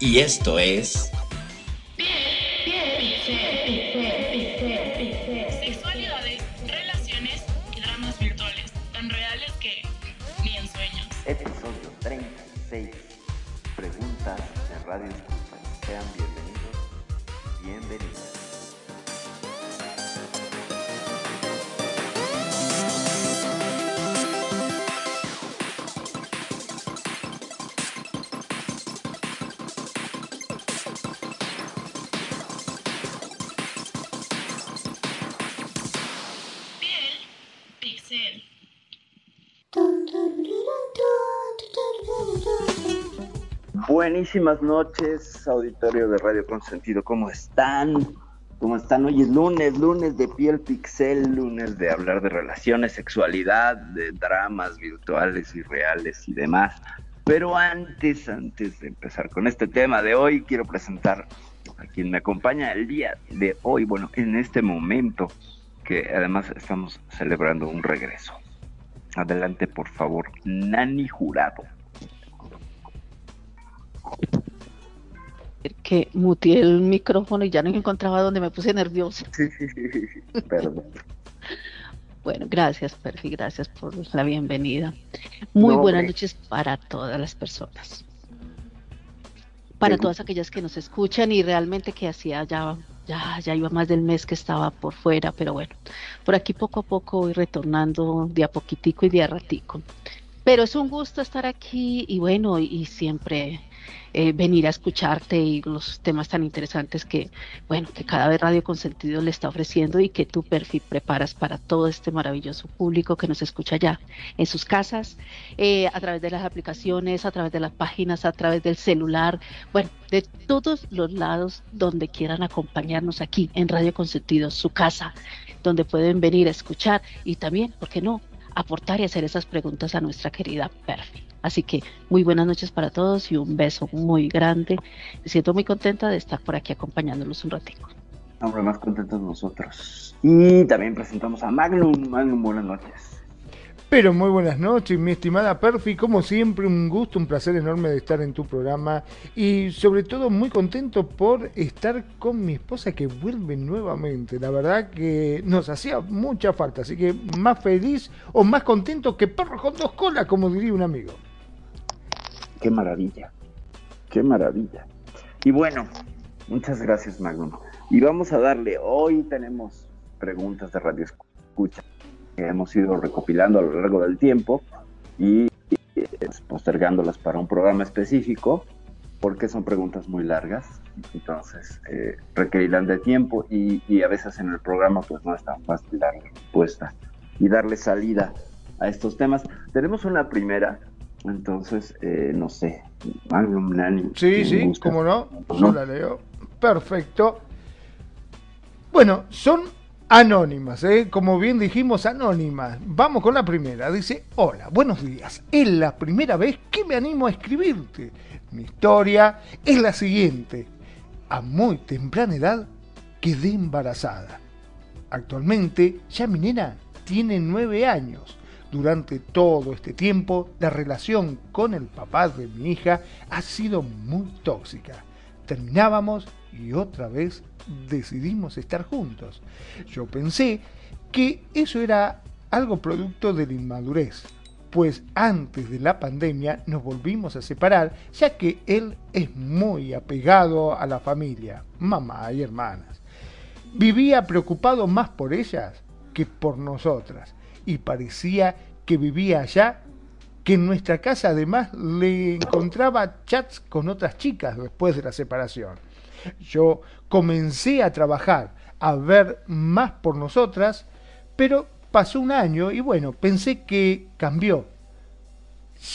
Y esto es... Buenísimas noches, auditorio de Radio Consentido. ¿Cómo están? ¿Cómo están? Hoy es lunes, lunes de piel pixel, lunes de hablar de relaciones, sexualidad, de dramas virtuales y reales y demás. Pero antes, antes de empezar con este tema de hoy, quiero presentar a quien me acompaña el día de hoy, bueno, en este momento, que además estamos celebrando un regreso. Adelante, por favor, Nani Jurado. Que muteé el micrófono y ya no encontraba donde me puse nerviosa. Sí, sí, sí, perdón. Bueno, gracias, Perfi, gracias por la bienvenida. Muy No, buenas hombre. noches para todas las personas. Para todas aquellas que nos escuchan y realmente que hacía ya, ya, ya iba más del mes que estaba por fuera, pero bueno, por aquí poco a poco voy retornando de a poquitico y de a ratico. Pero es un gusto estar aquí y bueno, y, y siempre eh, venir a escucharte y los temas tan interesantes que, bueno, que cada vez Radio Consentido le está ofreciendo y que tu perfil preparas para todo este maravilloso público que nos escucha ya en sus casas, eh, a través de las aplicaciones, a través de las páginas, a través del celular, bueno, de todos los lados donde quieran acompañarnos aquí en Radio Consentido, su casa, donde pueden venir a escuchar y también, ¿por qué no?, aportar y hacer esas preguntas a nuestra querida Perfi. Así que muy buenas noches para todos y un beso muy grande. Me siento muy contenta de estar por aquí acompañándolos un ratico. Hombre, más contentos nosotros. Y también presentamos a Magnum. Magnum, buenas noches. Pero muy buenas noches, mi estimada Perfi. Como siempre, un gusto, un placer enorme de estar en tu programa. Y sobre todo, muy contento por estar con mi esposa que vuelve nuevamente. La verdad que nos hacía mucha falta. Así que más feliz o más contento que perro con dos colas, como diría un amigo. Qué maravilla. Qué maravilla. Y bueno, muchas gracias, Magnum. Y vamos a darle, hoy tenemos preguntas de Radio Escucha que hemos ido recopilando a lo largo del tiempo y eh, postergándolas para un programa específico porque son preguntas muy largas, entonces eh, requerirán de tiempo y, y a veces en el programa pues no es tan fácil darle respuesta y darle salida a estos temas. Tenemos una primera, entonces eh, no sé, Magnum Nani. Sí, ¿quién sí, cómo no. Yo ¿No? la leo. Perfecto. Bueno, son anónimas, ¿eh? como bien dijimos, anónimas. Vamos con la primera. Dice, hola, buenos días. Es la primera vez que me animo a escribirte. Mi historia es la siguiente. A muy temprana edad quedé embarazada. Actualmente ya mi nena tiene nueve años. Durante todo este tiempo, la relación con el papá de mi hija ha sido muy tóxica. Terminábamos y otra vez decidimos estar juntos. Yo pensé que eso era algo producto de la inmadurez, pues antes de la pandemia nos volvimos a separar, ya que él es muy apegado a la familia, mamá y hermanas. Vivía preocupado más por ellas que por nosotras y parecía que vivía allá, que en nuestra casa además le encontraba chats con otras chicas después de la separación. Yo comencé a trabajar, a ver más por nosotras, pero pasó un año y bueno, pensé que cambió.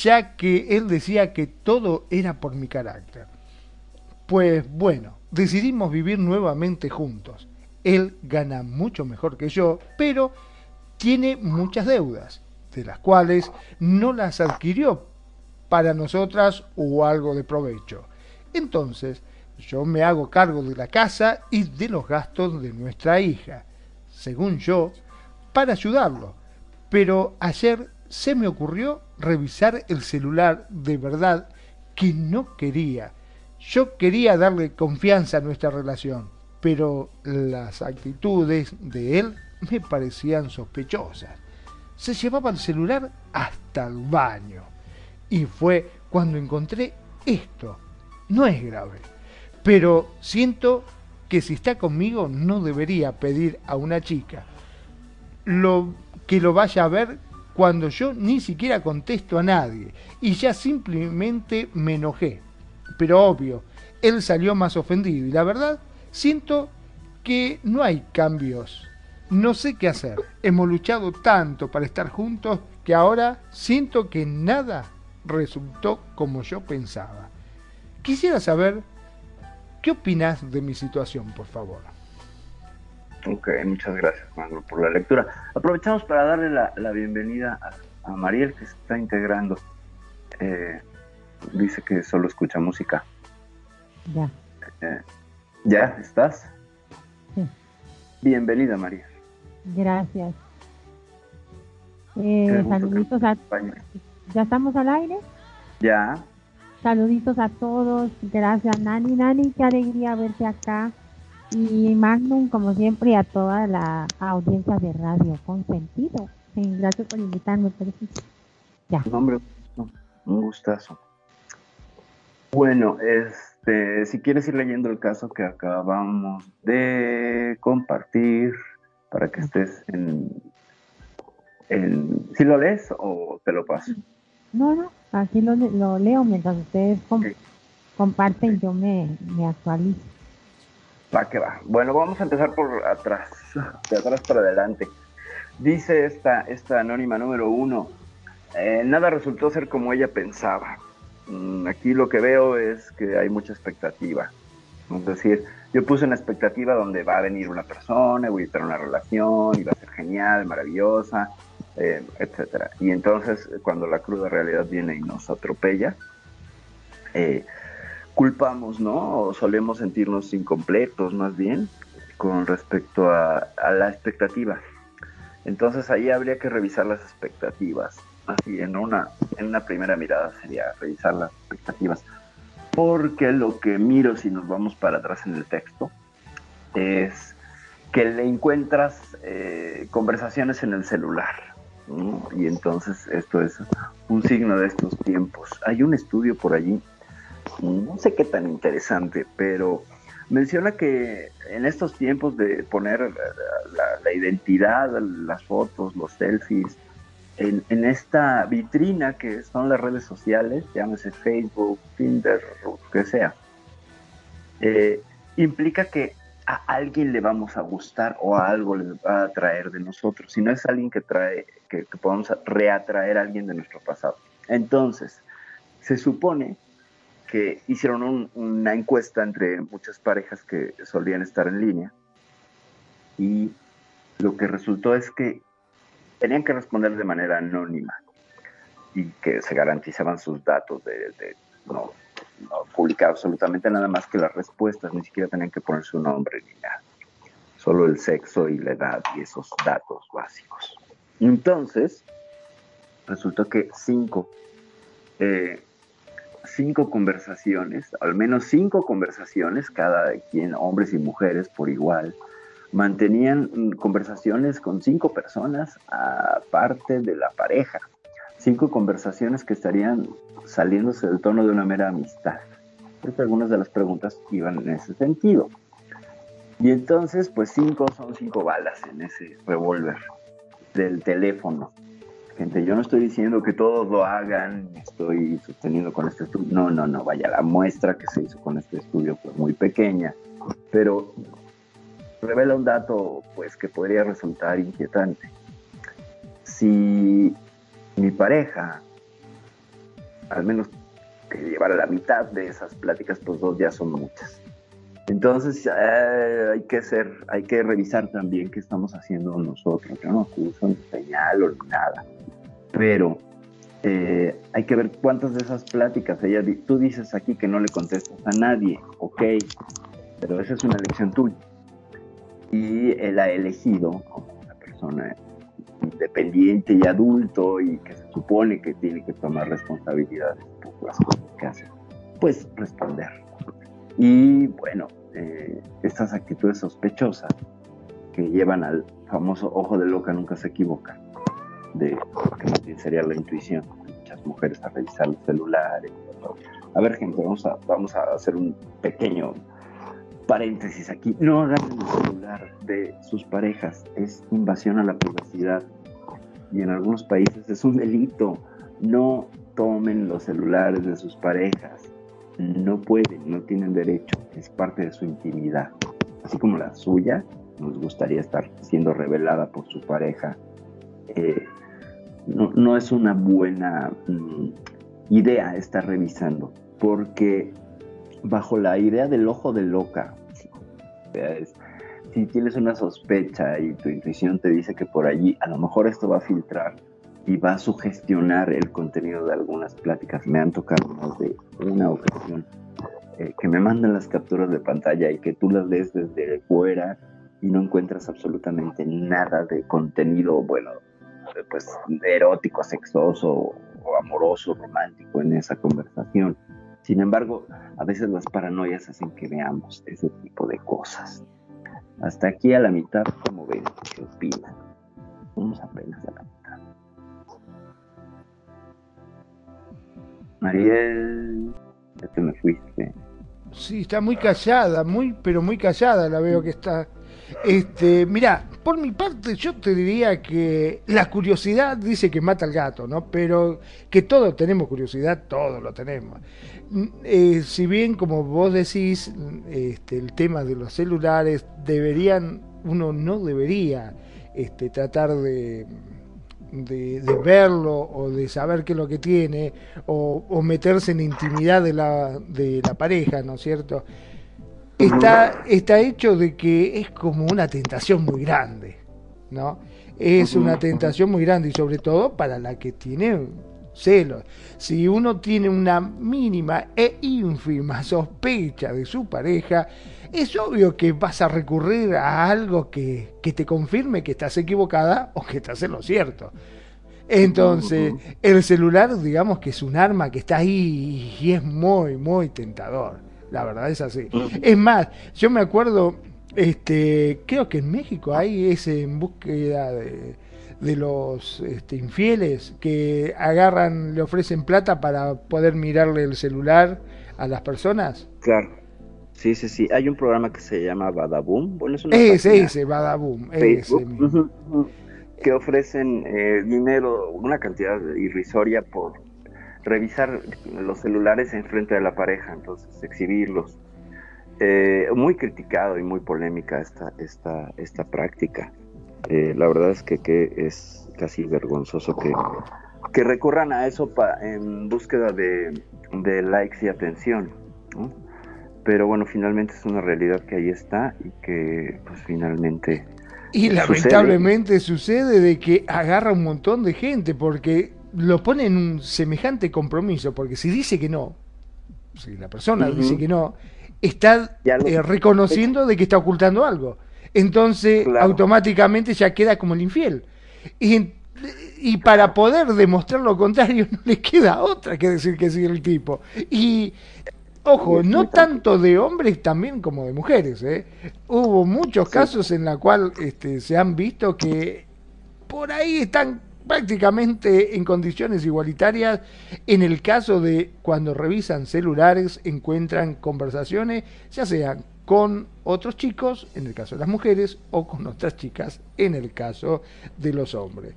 ya que él decía que todo era por mi carácter. Pues bueno, decidimos vivir nuevamente juntos. Él gana mucho mejor que yo, pero tiene muchas deudas, de las cuales no las adquirió para nosotras o algo de provecho. Entonces, yo me hago cargo de la casa y de los gastos de nuestra hija, según yo, para ayudarlo. Pero ayer se me ocurrió revisar el celular de verdad que no quería. Yo quería darle confianza a nuestra relación, pero las actitudes de él me parecían sospechosas. Se llevaba el celular hasta el baño. Y fue cuando encontré esto. No es grave, pero siento que si está conmigo no debería pedir a una chica lo, que lo vaya a ver cuando yo ni siquiera contesto a nadie y ya simplemente me enojé. Pero obvio, él salió más ofendido y la verdad Siento que no hay cambios. No sé qué hacer. Hemos luchado tanto para estar juntos que ahora siento que nada resultó como yo pensaba. Quisiera saber qué opinas de mi situación, por favor. Ok, muchas gracias, Manuel, por la lectura. Aprovechamos para darle la, bienvenida a, Mariel, que se está integrando. Eh, dice que solo escucha música. Ya. Eh, ¿Ya estás? Sí. Bienvenida, María. Gracias. Eh, saluditos a... ¿Ya estamos al aire? Ya. Saluditos a todos. Gracias, Nani. Nani, qué alegría verte acá. Y Magnum, como siempre, a toda la audiencia de Radio Consentido. Sí, gracias por invitarme. Ya. Un hombre, un gustazo. Bueno, es este, si quieres ir leyendo el caso que acabamos de compartir para que estés en, en ¿sí lo lees o te lo paso? No, no, aquí lo, leo mientras ustedes comparten, yo me, me actualizo. Va que va. Bueno, vamos a empezar por atrás, de atrás para adelante. Dice esta, esta anónima número uno, eh, nada resultó ser como ella pensaba. Mm, aquí lo que veo es que hay mucha expectativa. Es decir, yo puse una expectativa donde va a venir una persona, voy a tener una relación, y va a ser genial, maravillosa, eh, etcétera. Y entonces, cuando la cruda realidad viene y nos atropella, eh, culpamos, ¿no? O solemos sentirnos incompletos, más bien, con respecto a, a la expectativa. Entonces ahí habría que revisar las expectativas así en una, en una primera mirada sería revisar las expectativas. Porque lo que miro si nos vamos para atrás en el texto es que le encuentras eh, conversaciones en el celular. Y entonces esto es un signo de estos tiempos. Hay un estudio por allí, no sé qué tan interesante, pero menciona que en estos tiempos de poner la, la identidad, las fotos, los selfies, en, esta vitrina que son las redes sociales, llámese Facebook, Tinder, o que sea, eh, implica que a alguien le vamos a gustar o a algo le va a atraer de nosotros. Si no es alguien que trae, que, podamos reatraer a alguien de nuestro pasado. Entonces, se supone que hicieron una encuesta entre muchas parejas que solían estar en línea y lo que resultó es que tenían que responder de manera anónima y que se garantizaban sus datos de, no, publicar absolutamente nada más que las respuestas, ni siquiera tenían que poner su nombre ni nada, solo el sexo y la edad y esos datos básicos. Entonces, resultó que cinco, eh, cinco conversaciones, al menos cinco conversaciones, cada quien, hombres y mujeres por igual, mantenían conversaciones con cinco personas aparte de la pareja. Cinco conversaciones que estarían saliéndose del tono de una mera amistad. Porque algunas de las preguntas iban en ese sentido. Y entonces, pues cinco son cinco balas en ese revólver del teléfono. Gente, yo no estoy diciendo que todos lo hagan, estoy sosteniendo con este estudio. No, no, no, vaya, la muestra que se hizo con este estudio fue muy pequeña. Pero revela un dato pues que podría resultar inquietante. Si mi pareja al menos que llevar a la mitad de esas pláticas, pues dos ya son muchas. Entonces eh, hay que hay que revisar también qué estamos haciendo nosotros. No acuso ni nada, pero eh, hay que ver cuántas de esas pláticas ella, tú dices aquí que no le contestas a nadie, ok, pero esa es una elección tuya. Y él ha elegido como una persona independiente y adulto y que se supone que tiene que tomar responsabilidades por las cosas que hace, pues responder. Y bueno, eh, estas actitudes sospechosas que llevan al famoso ojo de loca nunca se equivoca, de que sería la intuición de muchas mujeres a revisar los celulares. A ver, gente, vamos a, vamos a hacer un pequeño paréntesis aquí. No agarren el celular de sus parejas, es invasión a la privacidad y en algunos países es un delito. No tomen los celulares de sus parejas. No pueden, no tienen derecho. Es parte de su intimidad. Así como la suya, nos gustaría estar siendo revelada por su pareja. Eh, no, es una buena mm, idea estar revisando, porque bajo la idea del ojo de loca, si tienes una sospecha y tu intuición te dice que por allí a lo mejor esto va a filtrar y va a sugestionar el contenido de algunas pláticas. Me han tocado más de una ocasión eh, que me mandan las capturas de pantalla y que tú las ves desde fuera y no encuentras absolutamente nada de contenido, bueno, pues erótico, sexoso o amoroso, romántico en esa conversación. Sin embargo, a veces las paranoias hacen que veamos ese tipo de cosas. Hasta aquí a la mitad, como ven? ¿Qué opinan? Vamos apenas a la mitad. Mariel, ya te me fuiste. Sí, está muy callada, muy, pero muy callada la veo que está. Este, mira, por mi parte yo te diría que la curiosidad dice que mata al gato, ¿no? Pero que todos tenemos curiosidad, todos lo tenemos. Eh, si bien como vos decís, este, el tema de los celulares deberían, uno no debería este, tratar de, verlo o de saber qué es lo que tiene o, meterse en intimidad de la pareja, ¿no es cierto? Está, está hecho de que es como una tentación muy grande, ¿no? Es una tentación muy grande y sobre todo para la que tiene celos. Si uno tiene una mínima e ínfima sospecha de su pareja, es obvio que vas a recurrir a algo que, te confirme que estás equivocada o que estás en lo cierto. Entonces, el celular, digamos que es un arma que está ahí y es muy, muy tentador. La verdad es así. Es más, yo me acuerdo, este, creo que en México hay ese en búsqueda de, de los este, infieles que agarran, le ofrecen plata para poder mirarle el celular a las personas. Claro. Sí, sí, sí. Hay un programa que se llama Badaboom. Bueno, es ese, ese, Badaboom. Ese que ofrecen eh, dinero, una cantidad irrisoria por revisar los celulares en frente de la pareja, entonces exhibirlos. Eh, muy criticado y muy polémica esta, esta, esta práctica. Eh, la verdad es que, es casi vergonzoso que, que recurran a eso en búsqueda de, likes y atención. Pero bueno, finalmente es una realidad que ahí está y que pues finalmente... Y lamentablemente sucede de que agarra un montón de gente porque lo pone en un semejante compromiso, porque si dice que no, si la persona dice que no, está eh, reconociendo de que está ocultando algo entonces automáticamente ya queda como el infiel. Y, y, para poder demostrar lo contrario no le queda otra que decir que sí el tipo. Y ojo, no tanto de hombres también como de mujeres. ¿eh? Hubo muchos casos en los cuales este, se han visto que por ahí están prácticamente en condiciones igualitarias. En el caso de cuando revisan celulares encuentran conversaciones ya sean con otros chicos, en el caso de las mujeres, o con otras chicas, en el caso de los hombres.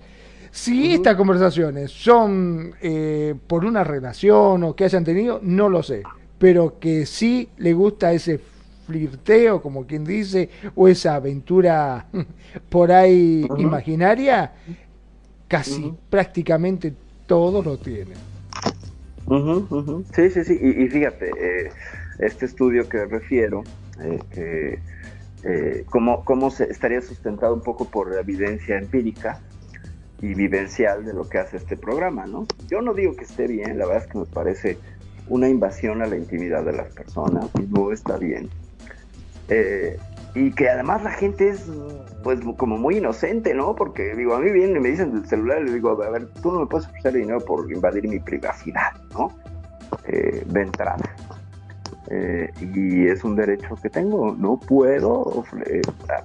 Si estas conversaciones son eh, por una relación o que hayan tenido, no lo sé, pero que sí le gusta ese flirteo, como quien dice, o esa aventura por ahí imaginaria, casi prácticamente todos lo tienen. Sí, sí, sí. Y, fíjate, eh, este estudio que refiero, eh, eh, cómo, cómo se, estaría sustentado un poco por la evidencia empírica y vivencial de lo que hace este programa, ¿no? Yo no digo que esté bien, la verdad es que me parece una invasión a la intimidad de las personas y no está bien. Eh, y que además la gente es pues como muy inocente, ¿no? Porque digo, a mí vienen y me dicen del celular le digo, a ver, tú no me puedes ofrecer dinero por invadir mi privacidad, ¿no? Eh, de entrada. Eh, y es un derecho que tengo, no puedo,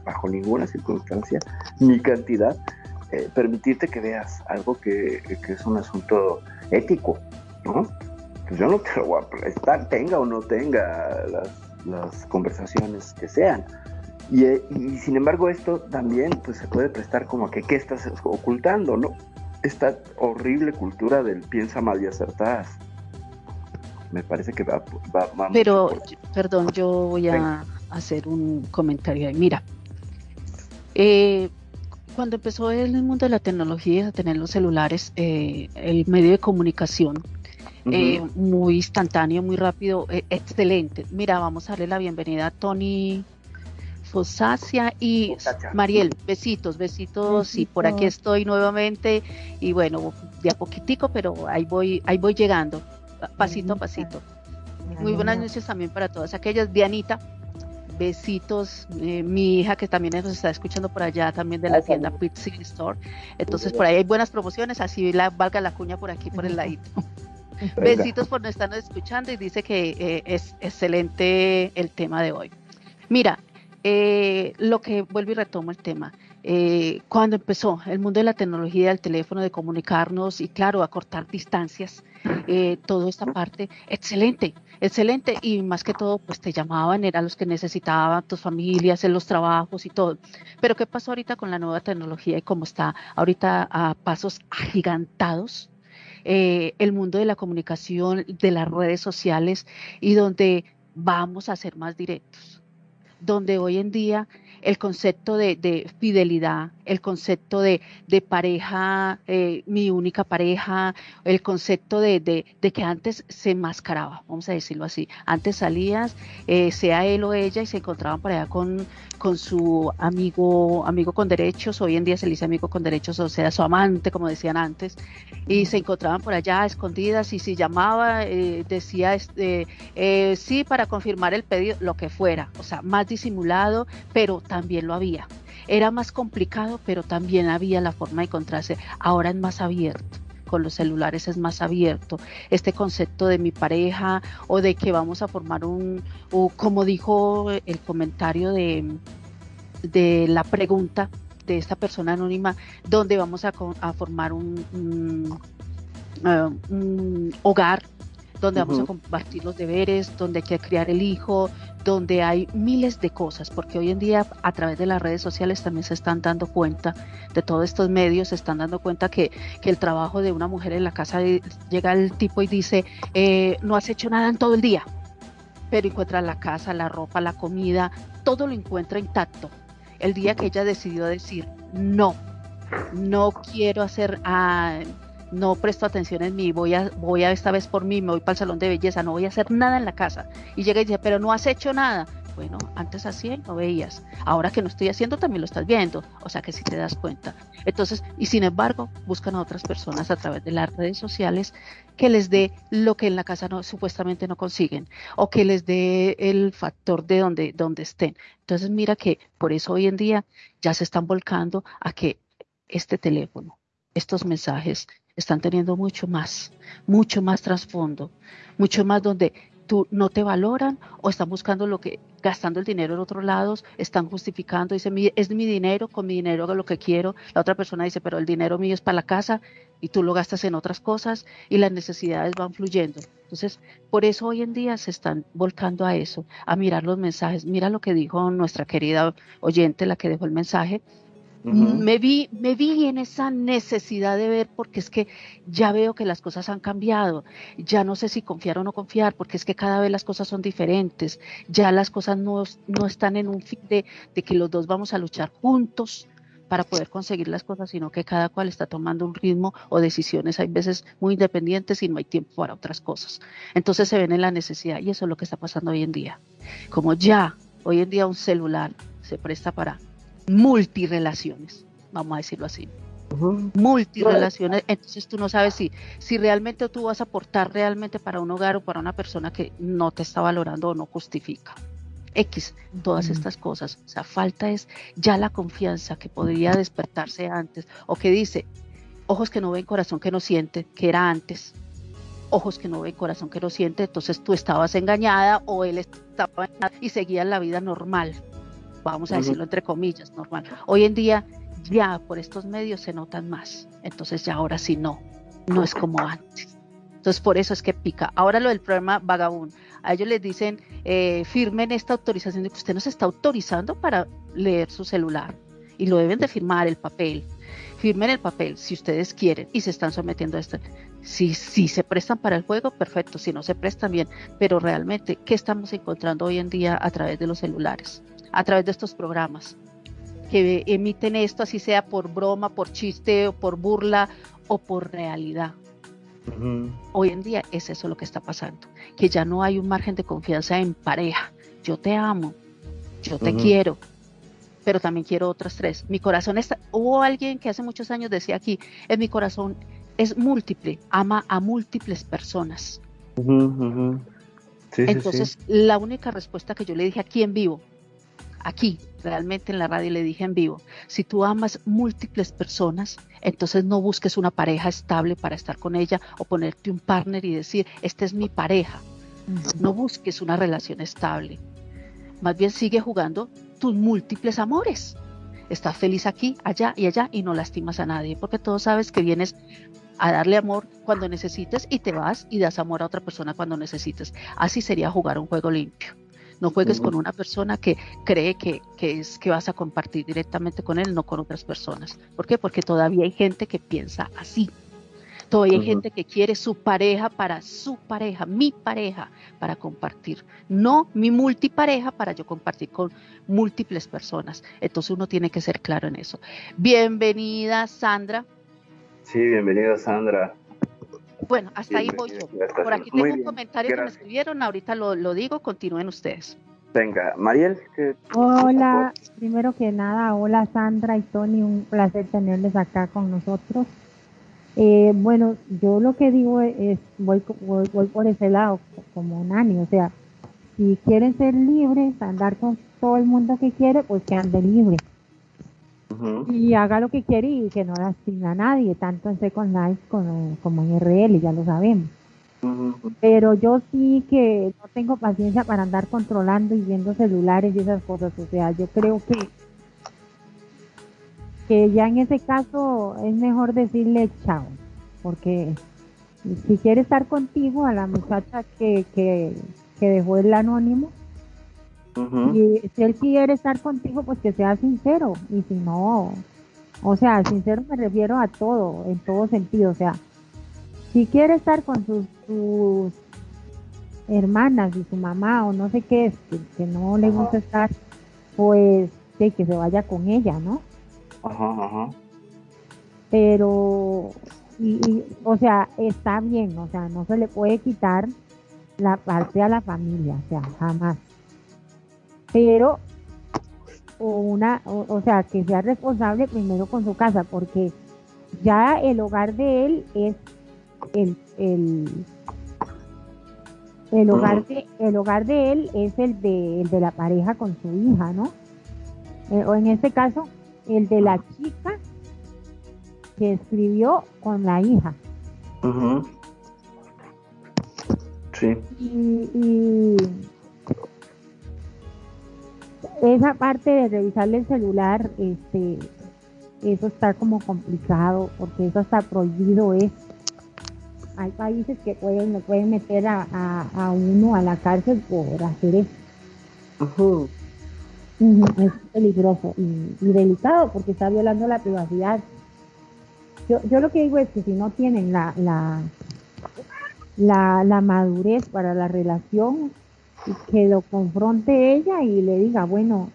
bajo ninguna circunstancia, ni cantidad, eh, permitirte que veas algo que, es un asunto ético, ¿no? Pues yo no te lo voy a prestar, tenga o no tenga las, conversaciones que sean. Eh, y, sin embargo esto también pues se puede prestar como a que qué estás ocultando, ¿no? Esta horrible cultura del piensa mal y acertadas. Me parece que va, va, Pero, perdón, yo voy a hacer un comentario ahí. Mira, eh, cuando empezó el mundo de la tecnología, a tener los celulares, eh, el medio de comunicación, eh, muy instantáneo, muy rápido, eh, excelente. Mira, vamos a darle la bienvenida a Tony Fosacia y Mariel, besitos, besitos, y por aquí estoy nuevamente, y bueno, de a poquitico, pero ahí voy, ahí voy llegando, pasito a pasito. Muy buenas noches también para todas aquellas. Dianita, besitos, eh, mi hija que también nos está escuchando por allá también de la tienda Pizza Store. Entonces por ahí hay buenas promociones, así la, valga la cuña por aquí por el ladito. Besitos por no estarnos escuchando y dice que eh, es excelente el tema de hoy. Mira, eh, lo que vuelvo y retomo el tema. cuando empezó el mundo de la tecnología, del teléfono, de comunicarnos y claro, acortar distancias, toda esta parte, excelente excelente y más que todo pues te llamaban, eran los que necesitaban tus familias en los trabajos y todo. Pero ¿qué pasó ahorita con la nueva tecnología y cómo está ahorita a pasos agigantados? Eh, el mundo de la comunicación, de las redes sociales y donde vamos a ser más directos, donde hoy en día el concepto de, fidelidad, el concepto de, pareja, eh, mi única pareja, el concepto de, que antes se mascaraba, vamos a decirlo así. Antes salías, eh, sea él o ella, y se encontraban allá con, con su amigo, amigo con derechos, hoy en día se le dice amigo con derechos, o sea, su amante, como decían antes, y se encontraban por allá escondidas y si llamaba, eh, decía este, sí para confirmar el pedido, lo que fuera, o sea, más disimulado, pero también lo había. Era más complicado, pero también había la forma de encontrarse. Ahora es más abierto con los celulares es más abierto. Este concepto de mi pareja o de que vamos a formar un, o como dijo el comentario de, de la pregunta de esta persona anónima, donde vamos a, formar un, un eh, hogar donde vamos a compartir los deberes, donde hay que criar el hijo, donde hay miles de cosas, porque hoy en día a través de las redes sociales también se están dando cuenta, de todos estos medios se están dando cuenta que, que el trabajo de una mujer en la casa llega el tipo y dice, eh, no has hecho nada en todo el día, pero encuentra la casa, la ropa, la comida, todo lo encuentra intacto. El día que ella decidió decir, no, no quiero hacer... Ah, no presto atención en mí, voy a, voy a esta vez por mí, me voy para el salón de belleza, no voy a hacer nada en la casa. Y llega y dice, pero no has hecho nada. Bueno, antes así no veías. Ahora que no estoy haciendo también lo estás viendo. O sea que si te das cuenta. Entonces, y sin embargo, buscan a otras personas a través de las redes sociales que les dé lo que en la casa no, supuestamente no consiguen o que les dé el factor de donde, donde estén. Entonces, mira que por eso hoy en día ya se están volcando a que este teléfono, estos mensajes, están teniendo mucho más, mucho más trasfondo, mucho más donde tú no te valoran o están buscando lo que, gastando el dinero en otros lados, están justificando, dice, es mi dinero, con mi dinero hago lo que quiero, la otra persona dice, pero el dinero mío es para la casa y tú lo gastas en otras cosas y las necesidades van fluyendo. Entonces, por eso hoy en día se están volcando a eso, a mirar los mensajes. Mira lo que dijo nuestra querida oyente, la que dejó el mensaje, me, vi, me vi en esa necesidad de ver porque es que ya veo que las cosas han cambiado, ya no sé si confiar o no confiar, porque es que cada vez las cosas son diferentes, ya las cosas no, no están en un fin de, de que los dos vamos a luchar juntos para poder conseguir las cosas, sino que cada cual está tomando un ritmo o decisiones, hay veces muy independientes y no hay tiempo para otras cosas. Entonces se ven en la necesidad y eso es lo que está pasando hoy en día. Como ya hoy en día un celular se presta para multirelaciones, vamos a decirlo así. Multirelaciones, entonces tú no sabes si, si realmente tú vas a aportar realmente para un hogar o para una persona que no te está valorando o no justifica. X, todas estas cosas. O sea, falta es ya la confianza que podría despertarse antes o que dice, ojos que no ven, corazón que no siente, que era antes. Ojos que no ven, corazón que no siente, entonces tú estabas engañada o él estaba engañada y seguían la vida normal. Vamos a decirlo entre comillas, normal. Hoy en día ya por estos medios se notan más. Entonces ya ahora sí no, no es como antes. Entonces por eso es que pica. Ahora lo del programa vagabundo a ellos les dicen, eh, firmen esta autorización de que usted nos está autorizando para leer su celular y lo deben de firmar el papel. Firmen el papel si ustedes quieren y se están sometiendo a esto. Si, si se prestan para el juego, perfecto. Si no se prestan bien, pero realmente, ¿qué estamos encontrando hoy en día a través de los celulares? A través de estos programas que emiten esto, así sea por broma, por chiste o por burla o por realidad. Hoy en día es eso lo que está pasando, que ya no hay un margen de confianza en pareja. Yo te amo, yo te quiero, pero también quiero otras tres. Mi corazón está, hubo alguien que hace muchos años decía aquí, en mi corazón es múltiple, ama a múltiples personas. Entonces, la única respuesta que yo le dije aquí en vivo, aquí, realmente en la radio le dije en vivo, si tú amas múltiples personas, entonces no busques una pareja estable para estar con ella o ponerte un partner y decir, esta es mi pareja. No busques una relación estable. Más bien sigue jugando tus múltiples amores. Estás feliz aquí, allá y allá y no lastimas a nadie, porque todos sabes que vienes a darle amor cuando necesites y te vas y das amor a otra persona cuando necesites. Así sería jugar un juego limpio. No juegues con una persona que cree que, es que vas a compartir directamente con él, no con otras personas. ¿Por qué? Porque todavía hay gente que piensa así. Todavía hay gente que quiere su pareja para su pareja, mi pareja, para compartir. No mi multipareja para yo compartir con múltiples personas. Entonces uno tiene que ser claro en eso. Bienvenida, Sandra. Sí, bienvenida, Sandra. Bueno, hasta ahí voy yo. Por aquí tengo un comentario que me escribieron, ahorita lo, digo, continúen ustedes. Venga, Mariel. Hola, primero que nada, hola Sandra y Tony, un placer tenerles acá con nosotros. Eh, bueno, yo lo que digo es, voy, voy, por ese lado, como Nani, o sea, si quieren ser libres, andar con todo el mundo que quiere, pues que ande libre y haga lo que quiere y que no lastime a nadie, tanto en Second Life como, como en RL, ya lo sabemos. Pero yo sí que no tengo paciencia para andar controlando y viendo celulares y esas cosas. O sea, yo creo que que ya en ese caso es mejor decirle chao, porque si quiere estar contigo a la muchacha que, que, que dejó el anónimo, y si él quiere estar contigo, pues que sea sincero. Y si no, o sea, sincero me refiero a todo, en todo sentido. O sea, si quiere estar con sus, hermanas y su mamá o no sé qué es, que, no le gusta estar, pues que, que se vaya con ella, ¿no? Ajá, ajá. Pero, y, o sea, está bien, o sea, no se le puede quitar la parte a la familia, o sea, jamás pero o una, o, sea, que sea responsable primero con su casa, porque ya el hogar de él es el, el, el hogar de, el hogar de él es el de, el de la pareja con su hija, ¿no? Eh, o en este caso, el de la chica que escribió con la hija. Sí. y esa parte de revisarle el celular, este, eso está como complicado, porque eso está prohibido es. Hay países que pueden, pueden meter a, uno a la cárcel por hacer eso. Es peligroso y, delicado porque está violando la privacidad. Yo, yo lo que digo es que si no tienen la, la, la, la madurez para la relación, que lo confronte ella y le diga, bueno,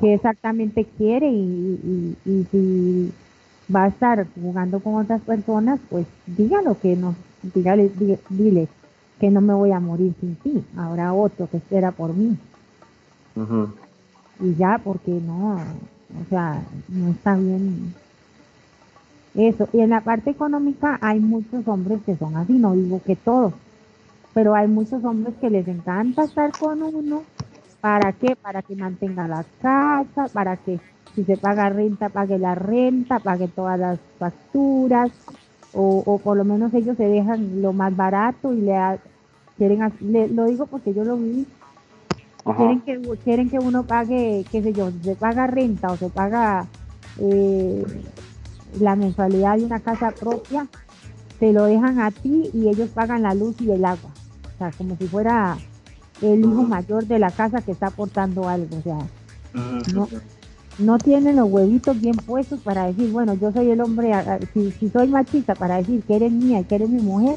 qué exactamente quiere y, y, si va a estar jugando con otras personas, pues dígalo que no, dígale, dile, que no me voy a morir sin ti, habrá otro que espera por mí. Y ya, porque no, o sea, no está bien eso. Y en la parte económica hay muchos hombres que son así, no digo que todos, pero hay muchos hombres que les encanta estar con uno. ¿Para qué? Para que mantenga la casa, para que si se paga renta, pague la renta, pague todas las facturas, o, o por lo menos ellos se dejan lo más barato y le quieren, le, lo digo porque yo lo vi, quieren que, quieren que uno pague, qué sé yo, se paga renta o se paga eh, la mensualidad de una casa propia, te lo dejan a ti y ellos pagan la luz y el agua. Sea, como si fuera el hijo mayor de la casa que está aportando algo. O sea, no, no tienen los huevitos bien puestos para decir, bueno, yo soy el hombre, si, si soy machista, para decir que eres mía y que eres mi mujer,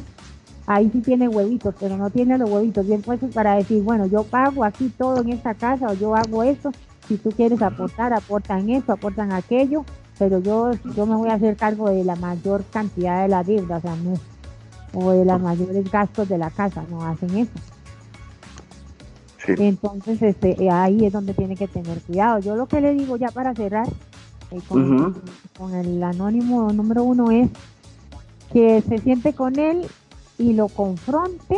ahí sí tiene huevitos, pero no tiene los huevitos bien puestos para decir, bueno, yo pago aquí todo en esta casa o yo hago esto, si tú quieres aportar, aportan esto, aportan aquello, pero yo, yo me voy a hacer cargo de la mayor cantidad de la deuda, o sea, no, o de los mayores gastos de la casa, no hacen eso. Entonces, este, eh, ahí es donde tiene que tener cuidado. Yo lo que le digo ya para cerrar eh, con, con, el anónimo número uno es que se siente con él y lo confronte,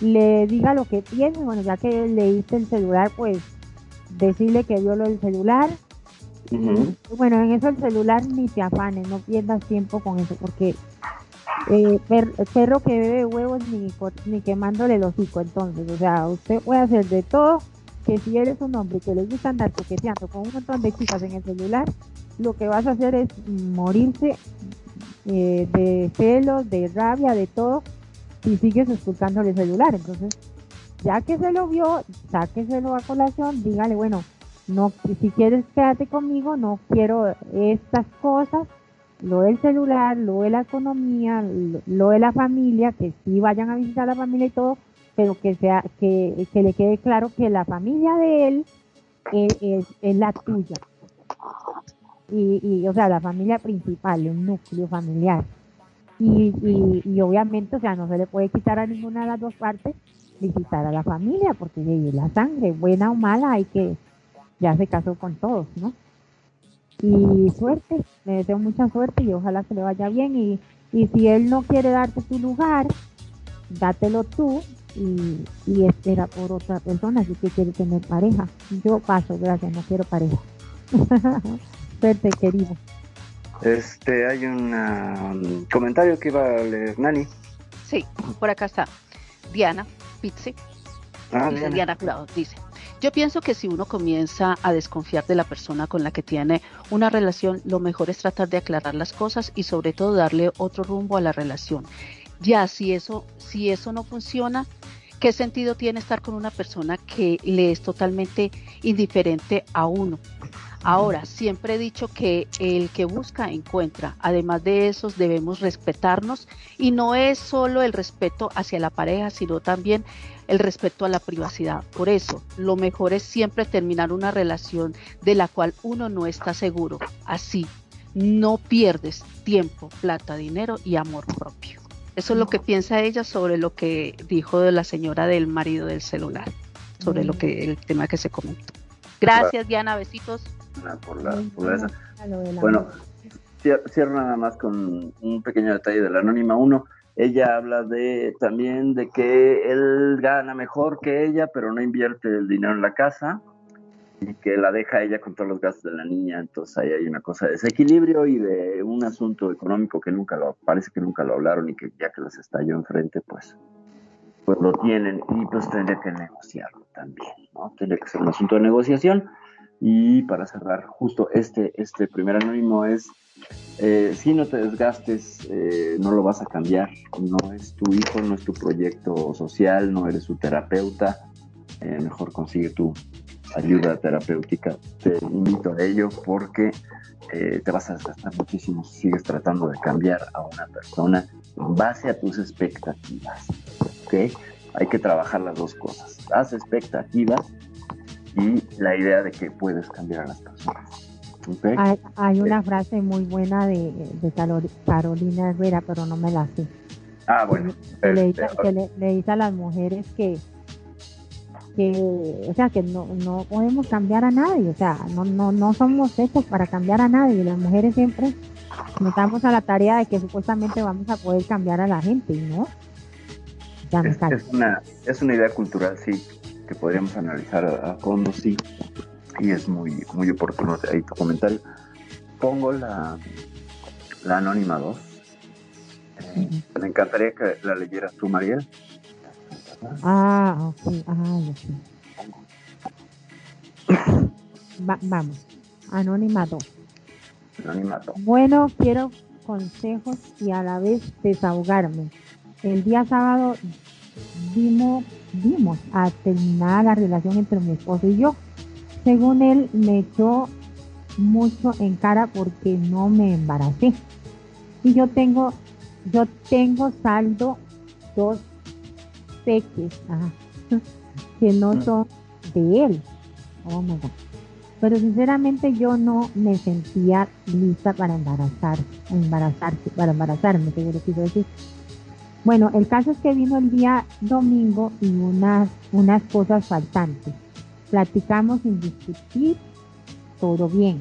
le diga lo que tiene, bueno, ya que le diste el celular, pues decirle que vio lo del celular, bueno, en eso el celular ni te afanes, no pierdas tiempo con eso, porque eh, perro que bebe huevos ni, quemándole el hocico, entonces, o sea, usted puede hacer de todo, que si eres un hombre que le gusta andar coqueteando con un montón de chicas en el celular, lo que vas a hacer es morirse eh, de celos, de rabia, de todo, si sigues escuchándole el celular. Entonces, ya que se lo vio, sáqueselo a colación, dígale, bueno, no, si quieres quédate conmigo, no quiero estas cosas, lo del celular, lo de la economía, lo, de la familia, que sí vayan a visitar a la familia y todo, pero que sea, que, le quede claro que la familia de él es, la tuya. Y, y, o sea, la familia principal, un núcleo familiar. Y, y, y, obviamente, o sea, no se le puede quitar a ninguna de las dos partes visitar a la familia, porque la sangre, buena o mala, hay que, ya se casó con todos, ¿no? Y suerte, le deseo mucha suerte y ojalá que le vaya bien. Y, y si él no quiere darte tu lugar, dátelo tú y, y espera por otra persona si que quiere tener pareja. Yo paso, gracias, no quiero pareja. suerte, querido. Este, hay un um, comentario que iba a leer Nani. Sí, por acá está. Diana Pizzi. Ah, dice Diana, Diana dice, yo pienso que si uno comienza a desconfiar de la persona con la que tiene una relación, lo mejor es tratar de aclarar las cosas y sobre todo darle otro rumbo a la relación. Ya si eso, si eso no funciona, ¿qué sentido tiene estar con una persona que le es totalmente indiferente a uno? Ahora, siempre he dicho que el que busca encuentra. Además de eso, debemos respetarnos y no es solo el respeto hacia la pareja, sino también el respeto a la privacidad. Por eso, lo mejor es siempre terminar una relación de la cual uno no está seguro. Así, no pierdes tiempo, plata, dinero y amor propio. Eso es lo que piensa ella sobre lo que dijo de la señora del marido del celular, sobre lo que el tema que se comentó. Gracias, Diana, besitos por la, Bueno, cierro nada más con un pequeño detalle de la Anónima 1. Ella habla de también de que él gana mejor que ella, pero no invierte el dinero en la casa y que la deja ella con todos los gastos de la niña. Entonces ahí hay una cosa de desequilibrio y de un asunto económico que nunca lo, parece que nunca lo hablaron y que ya que les estalló enfrente, pues, pues lo tienen y pues tendría que negociarlo también, ¿no? Tendría que ser un asunto de negociación. Y para cerrar, justo este, este primer anónimo es, eh, si no te desgastes, eh, no lo vas a cambiar, no es tu hijo, no es tu proyecto social, no eres su terapeuta, eh, mejor consigue tu ayuda terapéutica, te invito a ello porque te vas a desgastar muchísimo si sigues tratando de cambiar a una persona en base a tus expectativas, ¿ok? Hay que trabajar las dos cosas, las expectativas y la idea de que puedes cambiar a las personas. Hay, una frase muy buena de, Carolina Herrera, pero no me la sé. Ah, bueno. Que, le, dice, a las mujeres que, que o sea, que no, no podemos cambiar a nadie, o sea, no, no, no somos hechos para cambiar a nadie. Las mujeres siempre nos damos a la tarea de que supuestamente vamos a poder cambiar a la gente y no. es, una, es una idea cultural, sí, que podríamos analizar a, a fondo, sí y es muy, muy oportuno ahí tu comentario. Pongo la, la Anónima 2. Eh, me encantaría que la leyeras tú, Mariel. Ah, ok. Ah, vamos. Anónima 2. Anónima 2. Bueno, quiero consejos y a la vez desahogarme. El día sábado vimos, vimos a terminar la relación entre mi esposo y yo según él, me echó mucho en cara porque no me embaracé. Y yo tengo, yo tengo saldo dos peques que no mm. son de él. Oh my God. Pero sinceramente yo no me sentía lista para embarazar, embarazarse, para embarazarme, seguro quiero decir. Bueno, el caso es que vino el día domingo y unas, unas cosas faltantes. Platicamos sin discutir, todo bien.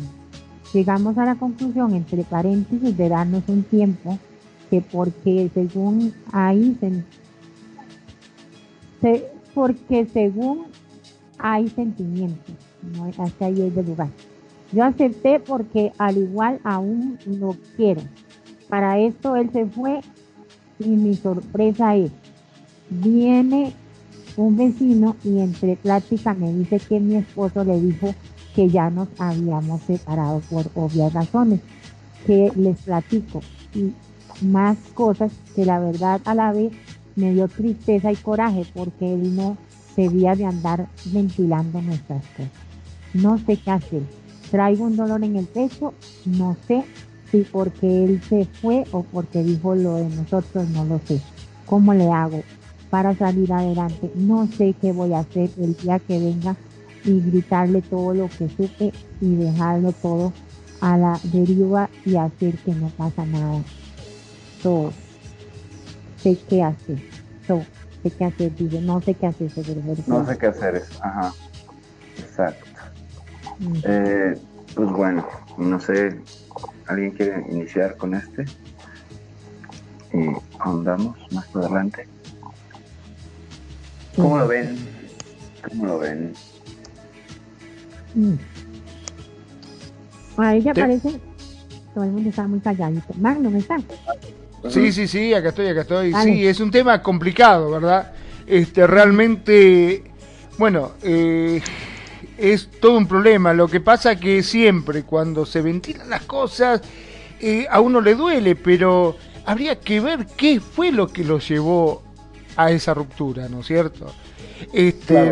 Llegamos a la conclusión, entre paréntesis, de darnos un tiempo, que porque según ahí se, porque según hay sentimientos, no hasta ahí es de lugar. Yo acepté porque al igual aún lo quiero. Para esto él se fue y mi sorpresa es, viene un vecino y entre plática me dice que mi esposo le dijo que ya nos habíamos separado por obvias razones, que les platico y más cosas que la verdad a la vez me dio tristeza y coraje porque él no debía de andar ventilando nuestras cosas. No sé qué hacer. Traigo un dolor en el pecho, no sé si porque él se fue o porque dijo lo de nosotros, no lo sé. ¿Cómo le hago? Para salir adelante. No sé qué voy a hacer el día que venga y gritarle todo lo que supe y dejarlo todo a la deriva y hacer que no pasa nada. So, sé qué hacer. So, sé qué hacer, no sé qué hacer. no sé qué hacer, ajá. Exacto. Mm. Eh, pues bueno, no sé, ¿alguien quiere iniciar con este? Y ahondamos más adelante. ¿Cómo lo ven? ¿Cómo lo ven? Mm. A ella parece todo el mundo está muy calladito. Magno, ¿me está? Sí, sí, sí, acá estoy, acá estoy. Sí, es un tema complicado, ¿verdad? Este, realmente, bueno, eh, es todo un problema. Lo que pasa que siempre cuando se ventilan las cosas, eh, a uno le duele, pero habría que ver qué fue lo que lo llevó a esa ruptura, ¿no es cierto? Este,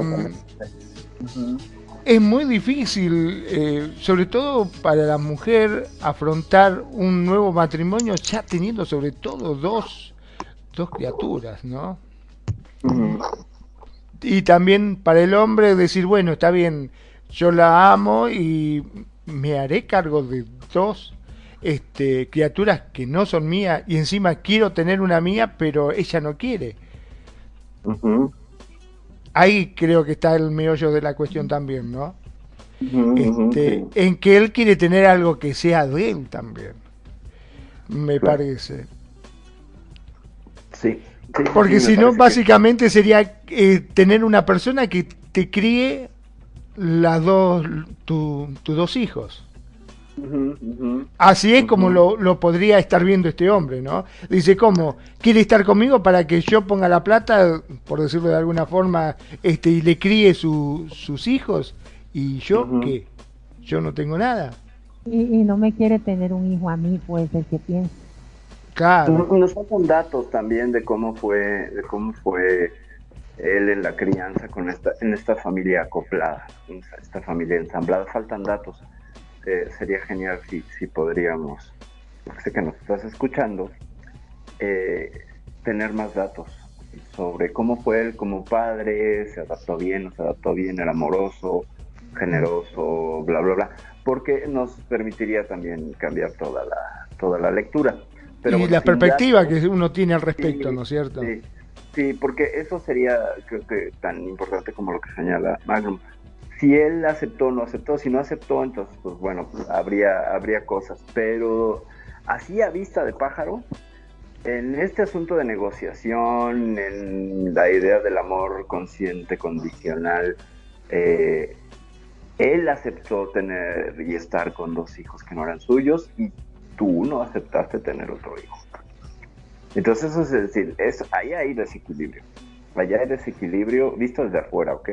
Es muy difícil, eh, sobre todo para la mujer, afrontar un nuevo matrimonio ya teniendo sobre todo dos, dos criaturas, ¿no? Y también para el hombre decir, bueno, está bien, yo la amo y me haré cargo de dos este, criaturas que no son mías y encima quiero tener una mía, pero ella no quiere. Ahí creo que está el meollo de la cuestión también, ¿no? este, En que él quiere tener algo que sea de él también, me parece. Sí. Porque si no, básicamente sería eh, tener una persona que te críe las dos, tus dos hijos. Así es como lo, podría estar viendo este hombre, ¿no? Dice, ¿cómo? ¿Quiere estar conmigo para que yo ponga la plata, por decirlo de alguna forma, este, y le críe sus hijos? ¿Y yo qué? Yo no tengo nada. Y, no me quiere tener un hijo a mí, pues, el que piensa. Claro. Nos faltan datos también de cómo fue, de cómo fue él en la crianza con esta, en esta familia acoplada, esta familia ensamblada. Faltan datos eh, sería genial si, si podríamos, sé que nos estás escuchando, eh, tener más datos sobre cómo fue él como padre, se adaptó bien, no se adaptó bien, era amoroso, generoso, bla, bla, bla, porque nos permitiría también cambiar toda la, toda la lectura. Pero y la perspectiva que uno tiene al respecto, ¿no es cierto? Sí, sí, porque eso sería, creo que, tan importante como lo que señala Magnum. Si él aceptó o no aceptó, si no aceptó, entonces, pues bueno, habría, habría cosas. Pero así a vista de pájaro, en este asunto de negociación, en la idea del amor consciente, condicional, eh, él aceptó tener y estar con dos hijos que no eran suyos y tú no aceptaste tener otro hijo. Entonces eso es decir, es, ahí hay desequilibrio. Allá hay desequilibrio visto desde afuera, ¿ok?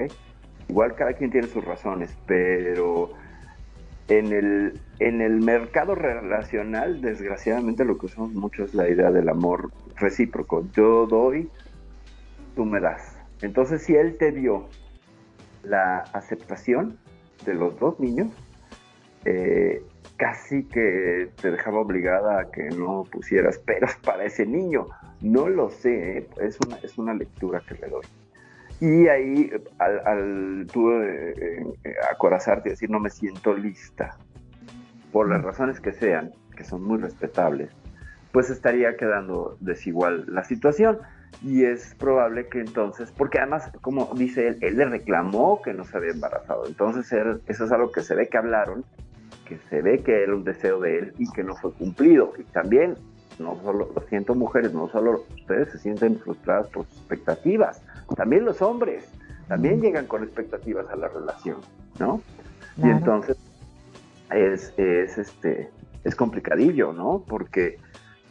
Igual cada quien tiene sus razones, pero en el, en el mercado relacional, desgraciadamente lo que usamos mucho es la idea del amor recíproco. Yo doy, tú me das. Entonces si él te dio la aceptación de los dos niños, eh, casi que te dejaba obligada a que no pusieras peras para ese niño. No lo sé, ¿eh? es, una, es una lectura que le doy. Y ahí, al, al tú eh, eh, acorazarte y decir, no me siento lista, por las razones que sean, que son muy respetables, pues estaría quedando desigual la situación. Y es probable que entonces, porque además, como dice él, él le reclamó que no se había embarazado. Entonces, eso es algo que se ve que hablaron que se ve que era un deseo de él y que no fue cumplido. Y también, no solo, lo siento mujeres, no solo ustedes se sienten frustradas por sus expectativas, también los hombres, también llegan con expectativas a la relación, ¿no? Y entonces es, es, este, es complicadillo, ¿no? Porque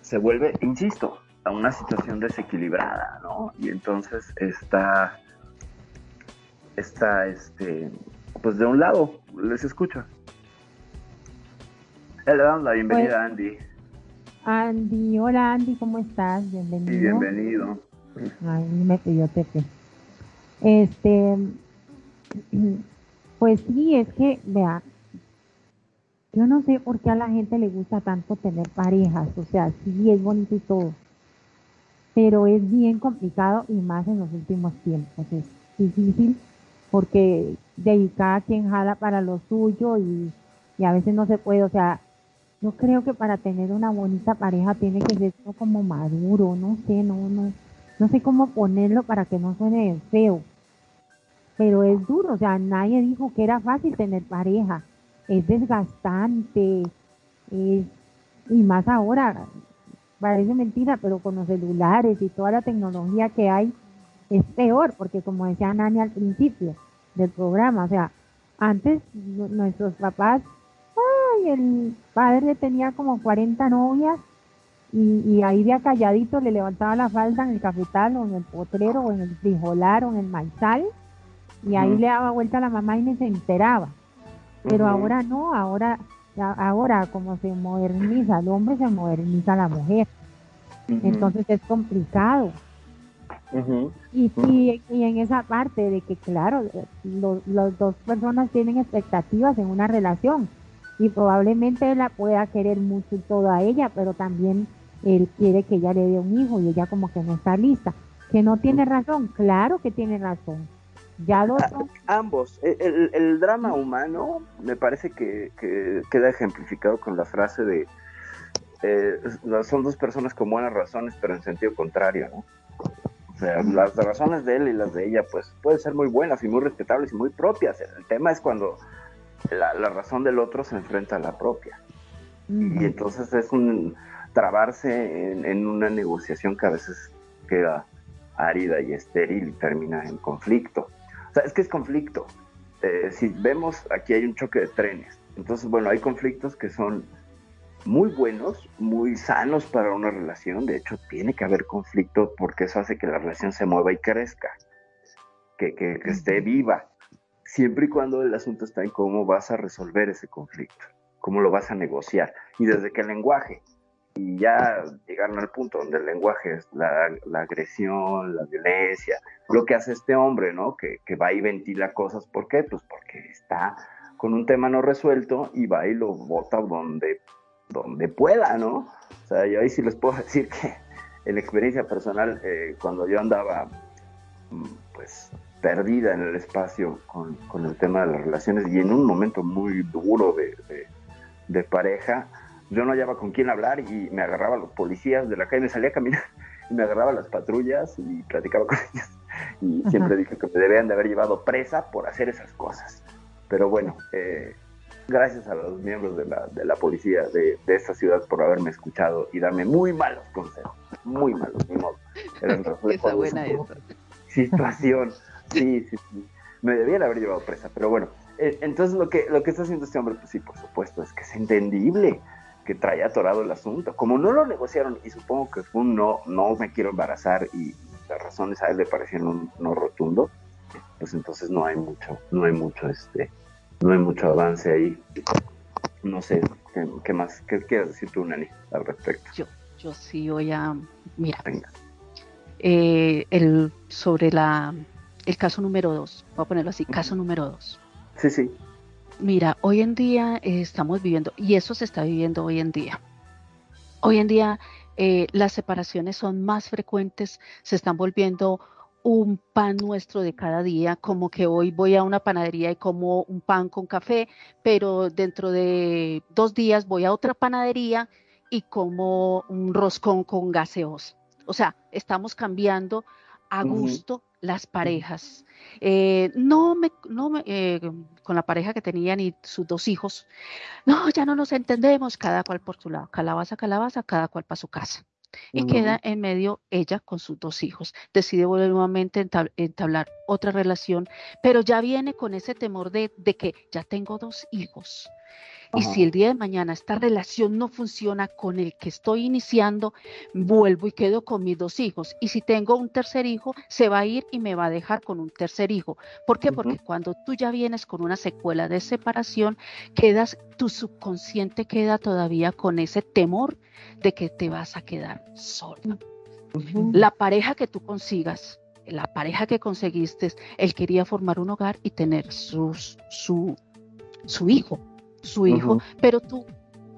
se vuelve, insisto, a una situación desequilibrada, ¿no? Y entonces está, está, este, pues de un lado, les escucho. Le damos la bienvenida a Andy. Andy, hola Andy, ¿cómo estás? Bienvenido. Sí, bienvenido. Ay, me pidió Tepe. Este, pues sí, es que, vea, yo no sé por qué a la gente le gusta tanto tener parejas, o sea, sí es bonito y todo, pero es bien complicado y más en los últimos tiempos, es difícil porque de cada quien jala para lo suyo y, y a veces no se puede, o sea, yo creo que para tener una bonita pareja tiene que ser como maduro, no sé, no, no, no sé cómo ponerlo para que no suene feo. Pero es duro, o sea, nadie dijo que era fácil tener pareja. Es desgastante, y más ahora, parece mentira, pero con los celulares y toda la tecnología que hay, es peor, porque como decía Nani al principio del programa, o sea, antes nuestros papás y el padre tenía como 40 novias y, ahí de calladito le levantaba la falda en el cafetal o en el potrero o en el frijolar o en el maizal y ahí le daba vuelta a la mamá y ni se enteraba. Pero ahora no, ahora, ahora como se moderniza el hombre, se moderniza la mujer. Entonces es complicado. y, y, en esa parte de que, claro, las dos personas tienen expectativas en una relación y probablemente la pueda querer mucho y todo a ella, pero también él quiere que ella le dé un hijo y ella como que no está lista. Que no tiene razón, claro que tiene razón. Ya los ah, ambos. El, drama humano me parece que, queda ejemplificado con la frase de eh, son dos personas con buenas razones, pero en sentido contrario, ¿no? O sea, las razones de él y las de ella, pues pueden ser muy buenas y muy respetables y muy propias. El tema es cuando la, razón del otro se enfrenta a la propia. Y entonces es un trabarse en, una negociación que a veces queda árida y estéril y termina en conflicto. O sea, es que es conflicto. Eh, si vemos, aquí hay un choque de trenes. Entonces, bueno, hay conflictos que son muy buenos, muy sanos para una relación. De hecho, tiene que haber conflicto porque eso hace que la relación se mueva y crezca, que, que esté viva siempre y cuando el asunto está en cómo vas a resolver ese conflicto, cómo lo vas a negociar. Y desde que el lenguaje, y ya llegaron al punto donde el lenguaje es la, agresión, la violencia, lo que hace este hombre, ¿no? Que, va y ventila cosas, ¿por qué? Pues porque está con un tema no resuelto y va y lo bota donde, donde pueda, ¿no? O sea, yo ahí sí les puedo decir que en experiencia personal, eh, cuando yo andaba, mm, pues, perdida en el espacio con, con, el tema de las relaciones y en un momento muy duro de, de, pareja, yo no hallaba con quién hablar y me agarraba a los policías de la calle, me salía a caminar y me agarraba a las patrullas y platicaba con ellos. Y siempre dije que me debían de haber llevado presa por hacer esas cosas. Pero bueno, eh, gracias a los miembros de la, de la policía de, de, esta ciudad por haberme escuchado y darme muy malos consejos, muy malos, ni modo. Eran Esa buena esa. situación. Sí, sí, sí. Me debían haber llevado presa, pero bueno. Eh, entonces lo que, lo que está haciendo este hombre, pues sí, por supuesto, es que es entendible que traía atorado el asunto. Como no lo negociaron, y supongo que fue un no, no me quiero embarazar, y las razones a él le parecían un no rotundo, pues entonces no hay mucho, no hay mucho, este, no hay mucho avance ahí. No sé, ¿qué, más? ¿Qué quieres decir tú, Nani, al respecto? Yo, yo sí voy a, mira, eh, el, sobre la el caso número dos, voy a ponerlo así, caso número dos. Sí, sí. Mira, hoy en día eh, estamos viviendo, y eso se está viviendo hoy en día. Hoy en día eh, las separaciones son más frecuentes, se están volviendo un pan nuestro de cada día, como que hoy voy a una panadería y como un pan con café, pero dentro de dos días voy a otra panadería y como un roscón con gaseosa. O sea, estamos cambiando a gusto las parejas. Eh, no me, no me eh, con la pareja que tenían y sus dos hijos, no, ya no nos entendemos, cada cual por su lado, calabaza, calabaza, cada cual para su casa. Y queda en medio ella con sus dos hijos. Decide volver nuevamente a entablar otra relación, pero ya viene con ese temor de, de que ya tengo dos hijos y si el día de mañana esta relación no funciona con el que estoy iniciando, vuelvo y quedo con mis dos hijos. Y si tengo un tercer hijo, se va a ir y me va a dejar con un tercer hijo. ¿Por qué? Porque cuando tú ya vienes con una secuela de separación, quedas, tu subconsciente queda todavía con ese temor de que te vas a quedar sola. La pareja que tú consigas, la pareja que conseguiste, él quería formar un hogar y tener su, su hijo su hijo, pero tú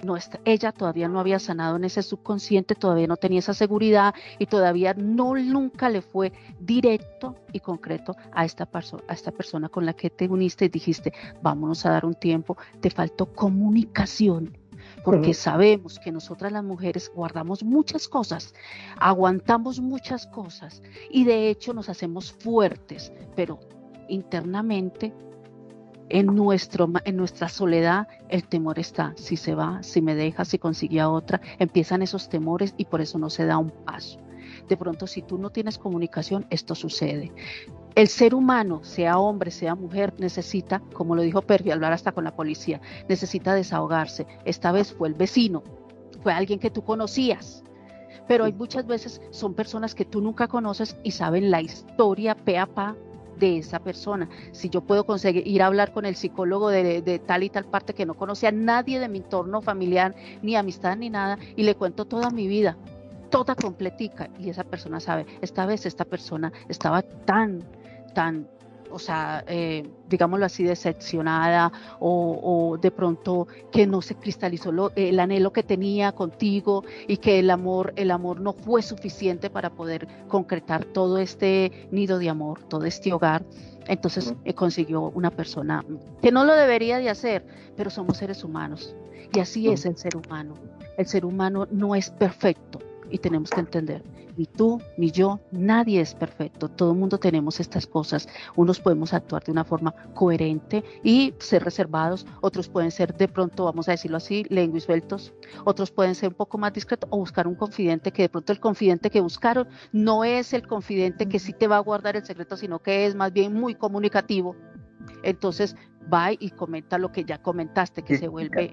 no está, ella todavía no había sanado en ese subconsciente, todavía no tenía esa seguridad y todavía no nunca le fue directo y concreto a esta, a esta persona con la que te uniste y dijiste, vámonos a dar un tiempo, te faltó comunicación. Porque sabemos que nosotras las mujeres guardamos muchas cosas, aguantamos muchas cosas y de hecho nos hacemos fuertes, pero internamente en, nuestro, en nuestra soledad el temor está, si se va, si me deja, si consigue a otra, empiezan esos temores y por eso no se da un paso. De pronto, si tú no tienes comunicación, esto sucede. El ser humano, sea hombre, sea mujer, necesita, como lo dijo Perfi, hablar hasta con la policía, necesita desahogarse. Esta vez fue el vecino, fue alguien que tú conocías, pero hay muchas veces son personas que tú nunca conoces y saben la historia pe a pa de esa persona. Si yo puedo conseguir ir a hablar con el psicólogo de, tal y tal parte que no conoce a nadie de mi entorno familiar, ni amistad, ni nada, y le cuento toda mi vida, toda completica, y esa persona sabe, esta vez esta persona estaba tan, tan o sea, eh, digámoslo así, decepcionada o, de pronto que no se cristalizó el anhelo que tenía contigo y que el amor, el amor no fue suficiente para poder concretar todo este nido de amor, todo este hogar. Entonces eh, consiguió una persona que no lo debería de hacer, pero somos seres humanos y así es el ser humano. El ser humano no es perfecto y tenemos que entender ni tú, ni yo, nadie es perfecto. Todo el mundo tenemos estas cosas. Unos podemos actuar de una forma coherente y ser reservados, otros pueden ser de pronto, vamos a decirlo así, lenguis sueltos, otros pueden ser un poco más discretos o buscar un confidente que de pronto el confidente que buscaron no es el confidente que sí te va a guardar el secreto, sino que es más bien muy comunicativo. Entonces va y comenta lo que ya comentaste, que se vuelve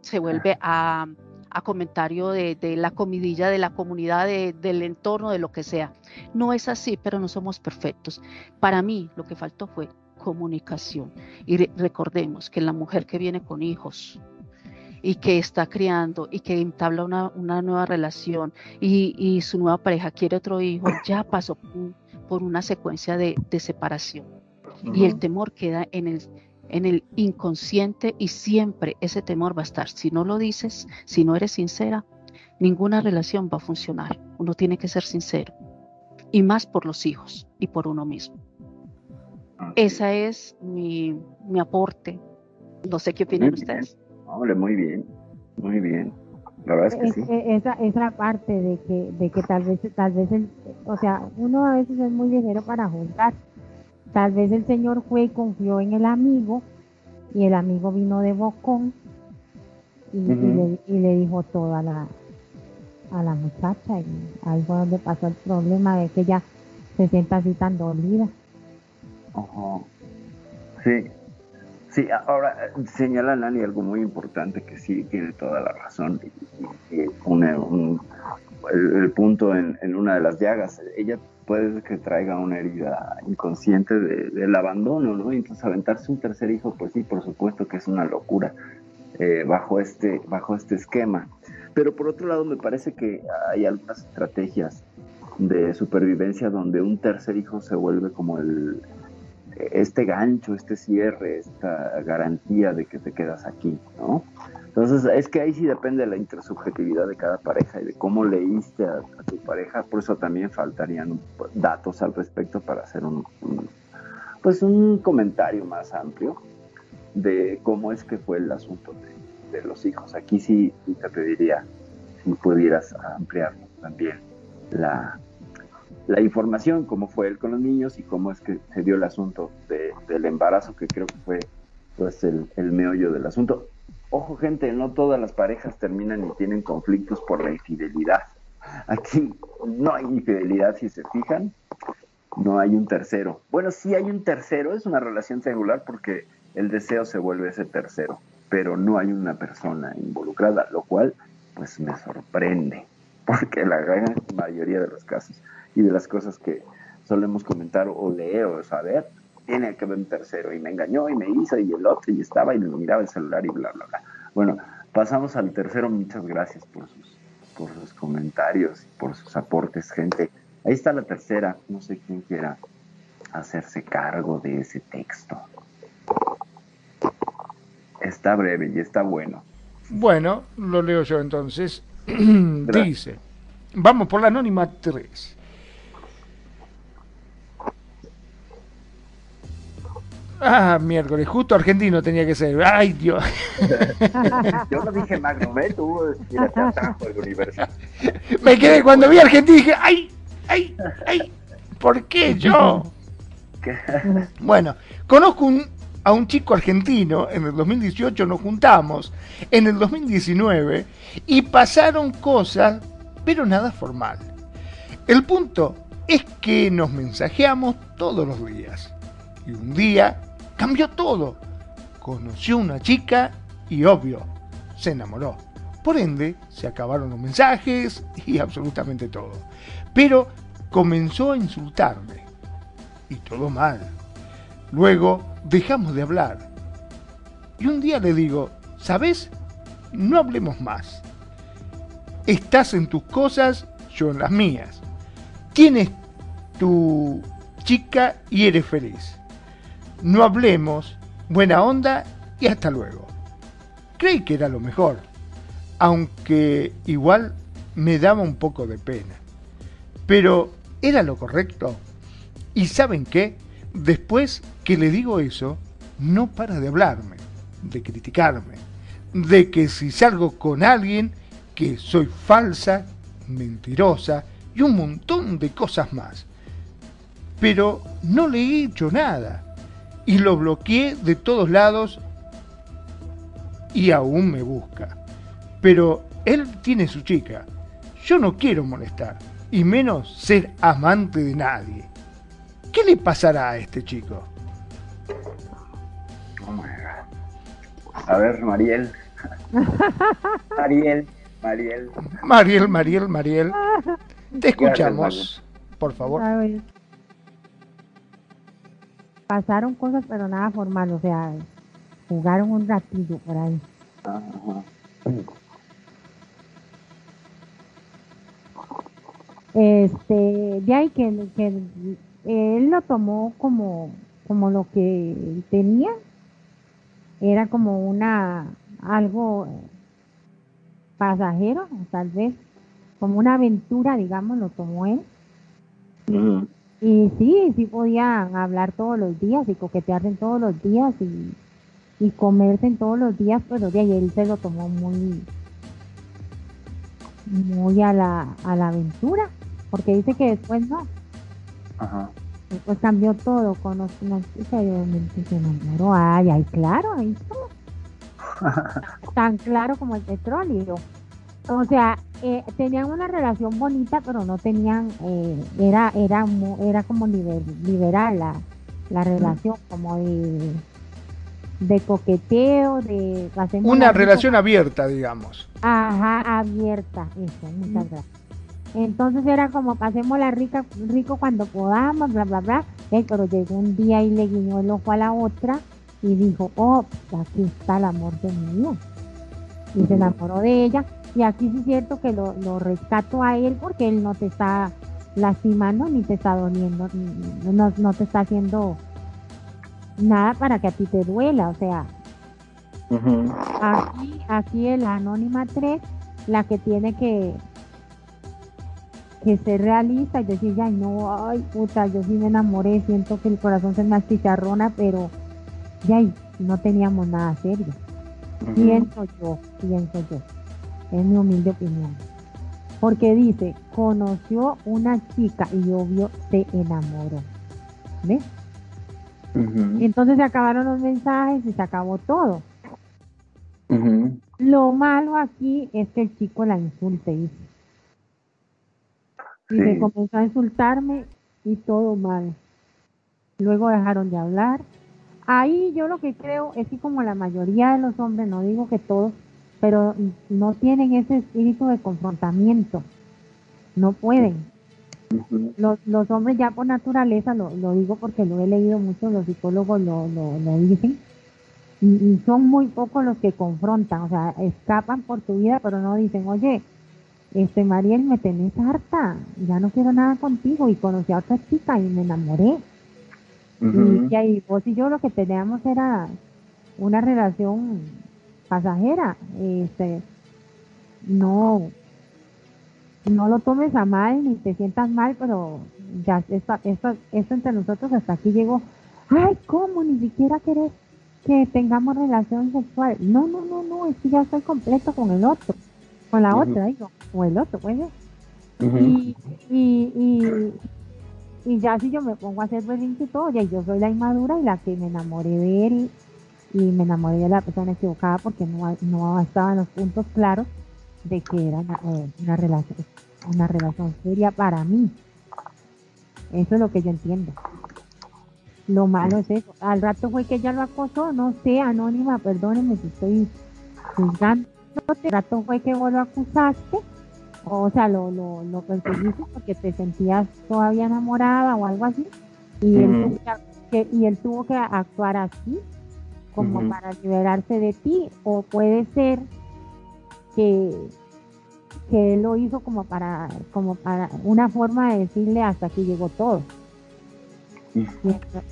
se vuelve a a comentario de, la comidilla de la comunidad, del entorno, de lo que sea. No es así, pero no somos perfectos. Para mí lo que faltó fue comunicación. Y recordemos que la mujer que viene con hijos y que está criando y que entabla una, nueva relación y, su nueva pareja quiere otro hijo, ya pasó por una secuencia de, separación. Y el temor queda en el en el inconsciente y siempre ese temor va a estar. Si no lo dices, si no eres sincera, ninguna relación va a funcionar. Uno tiene que ser sincero. Y más por los hijos y por uno mismo. Esa es mi, mi aporte. No sé qué opinan ustedes. Hombre, muy bien, muy bien. La verdad es que sí. Esa, esa parte de que, de que tal vez, tal vez, el, o sea, uno a veces es muy ligero para juzgar. Tal vez el señor fue y confió en el amigo y el amigo vino de bocón y, le, dijo todo a la, a la muchacha y ahí fue donde pasó el problema de que ella se sienta así tan dolida. Sí, Sí, ahora señala Nani algo muy importante que sí tiene toda la razón y, pone el, punto en, una de las llagas. Ella puede que traiga una herida inconsciente del abandono, ¿no? entonces aventarse un tercer hijo, pues sí, por supuesto que es una locura eh, bajo, este, bajo este esquema. Pero por otro lado me parece que hay algunas estrategias de supervivencia donde un tercer hijo se vuelve como el, este gancho, este cierre, esta garantía de que te quedas aquí, ¿no? Entonces, es que ahí sí depende de la intersubjetividad de cada pareja y de cómo leíste a, tu pareja, por eso también faltarían datos al respecto para hacer un, pues un comentario más amplio de cómo es que fue el asunto de, de los hijos. Aquí sí te pediría si pudieras ampliar también la, la información, cómo fue él con los niños y cómo es que se dio el asunto del embarazo, que creo que fue pues el, meollo del asunto. Ojo gente, no todas las parejas terminan y tienen conflictos por la infidelidad. Aquí no hay infidelidad si se fijan, no hay un tercero. Bueno, sí hay un tercero, es una relación singular porque el deseo se vuelve ese tercero, pero no hay una persona involucrada, lo cual pues me sorprende, porque la gran mayoría de los casos y de las cosas que solemos comentar o leer o saber, tiene que haber un tercero y me engañó y me hizo y el otro y estaba y me miraba el celular y bla, bla, bla. Bueno, pasamos al tercero. Muchas gracias por sus, por sus comentarios y por sus aportes, gente. Ahí está la tercera. No sé quién quiera hacerse cargo de ese texto. Está breve y está bueno. Bueno, lo leo yo entonces. Dice, vamos por la anónima 3. Ah, miércoles, justo argentino tenía que ser. Ay, Dios. Yo no dije Magno, ¿eh? Tú atrajo el universo. Me quedé cuando vi a Argentina y dije, ay, ay, ay, ¿por qué yo? Bueno, conozco a un chico argentino, en el 2018 nos juntamos, en el 2019, y pasaron cosas, pero nada formal. El punto es que nos mensajeamos todos los días. Y un día cambió todo. Conoció una chica y obvio, se enamoró. Por ende, se acabaron los mensajes y absolutamente todo. Pero comenzó a insultarme. Y todo mal. Luego dejamos de hablar. Y un día le digo, ¿sabes? No hablemos más. Estás en tus cosas, yo en las mías. Tienes tu chica y eres feliz no hablemos, buena onda y hasta luego. Creí que era lo mejor, aunque igual me daba un poco de pena. Pero era lo correcto. ¿Y saben qué? Después que le digo eso, no para de hablarme, de criticarme, de que si salgo con alguien, que soy falsa, mentirosa y un montón de cosas más. Pero no le he hecho nada y lo bloqueé de todos lados y aún me busca. Pero él tiene su chica. Yo no quiero molestar, y menos ser amante de nadie. ¿Qué le pasará a este chico? Oh a ver, Mariel. Mariel, Mariel. Mariel, Mariel, Mariel. Te escuchamos, por favor pasaron cosas, pero nada formal, o sea, jugaron un ratillo por ahí. Este, de ahí que, que él lo tomó como, como lo que tenía, era como una, algo pasajero, tal vez, como una aventura, digamos, lo tomó él. Y sí, sí podían hablar todos los días y coquetearse todos los días y, y comerse todos los días, pero de él se lo tomó muy, muy a la, a la aventura, porque dice que después no. Ajá. Después cambió todo, conoció una chica y obviamente se enamoró. Ay, ay, claro, ahí está. Tan claro como el petróleo. O sea, eh, tenían una relación bonita, pero no tenían, eh, era, era, era como liber- liberal la, la relación, como de, de coqueteo, de Una la- relación abierta, digamos. Ajá, abierta, eso, muchas gracias. Entonces era como pasemos la rica, rico cuando podamos, bla, bla, bla. Eh, pero llegó un día y le guiñó el ojo a la otra y dijo, oh, aquí está el amor de mi vida. Y se enamoró de ella. Y aquí sí es cierto que lo, lo rescato a él porque él no te está lastimando ni te está doliendo, ni- no, no te está haciendo nada para que a ti te duela. O sea, Ujú. Aquí, aquí en la Anónima 3, la que tiene que, que ser realista y decir, ya no, ay, puta, yo sí me enamoré, siento que el corazón se me achicharrona, pero ya no teníamos nada serio. Pienso yo, pienso yo, es mi humilde opinión. Porque dice, conoció una chica y obvio se enamoró. ¿Ves? Ujú. Entonces se acabaron los mensajes y se acabó todo. Lo malo aquí es que el chico la insulte, dice. Y Sí. se comenzó a insultarme y todo mal. Luego dejaron de hablar. Ahí yo lo que creo es que como la mayoría de los hombres, no digo que todos, pero no tienen ese espíritu de confrontamiento. No pueden. Los, los hombres ya por naturaleza, lo, lo digo porque lo he leído mucho, los psicólogos lo, lo, lo dicen, y, y son muy pocos los que confrontan, o sea, escapan por tu vida, pero no dicen, oye, este Mariel, me tenés harta, ya no quiero nada contigo, y conocí a otra chica y me enamoré. Y, y ahí vos y yo lo que teníamos era una relación pasajera, este, no, no lo tomes a mal ni te sientas mal, pero ya esto, esto, esto entre nosotros hasta aquí llegó. Ay, ¿cómo? Ni siquiera querés que tengamos relación sexual. No, no, no, no, es que ya estoy completo con el otro, con la otra, digo, o el otro, pues. Ujú. y, y, y, y ya si yo me pongo a hacer berrinche y todo, ya yo soy la inmadura y la que me enamoré de él y, me enamoré de la persona equivocada porque no, no estaban los puntos claros de que era una, eh, una relación una relación seria para mí. Eso es lo que yo entiendo. Lo malo es eso. Al rato fue que ella lo acosó, no sé, anónima, perdónenme si estoy juzgando. Al rato fue que vos lo acusaste o sea, lo, lo, lo perseguiste porque te sentías todavía enamorada o algo así, y, él, que, y él tuvo que actuar así, como para liberarse de ti, o puede ser que, que él lo hizo como para, como para una forma de decirle hasta aquí llegó todo.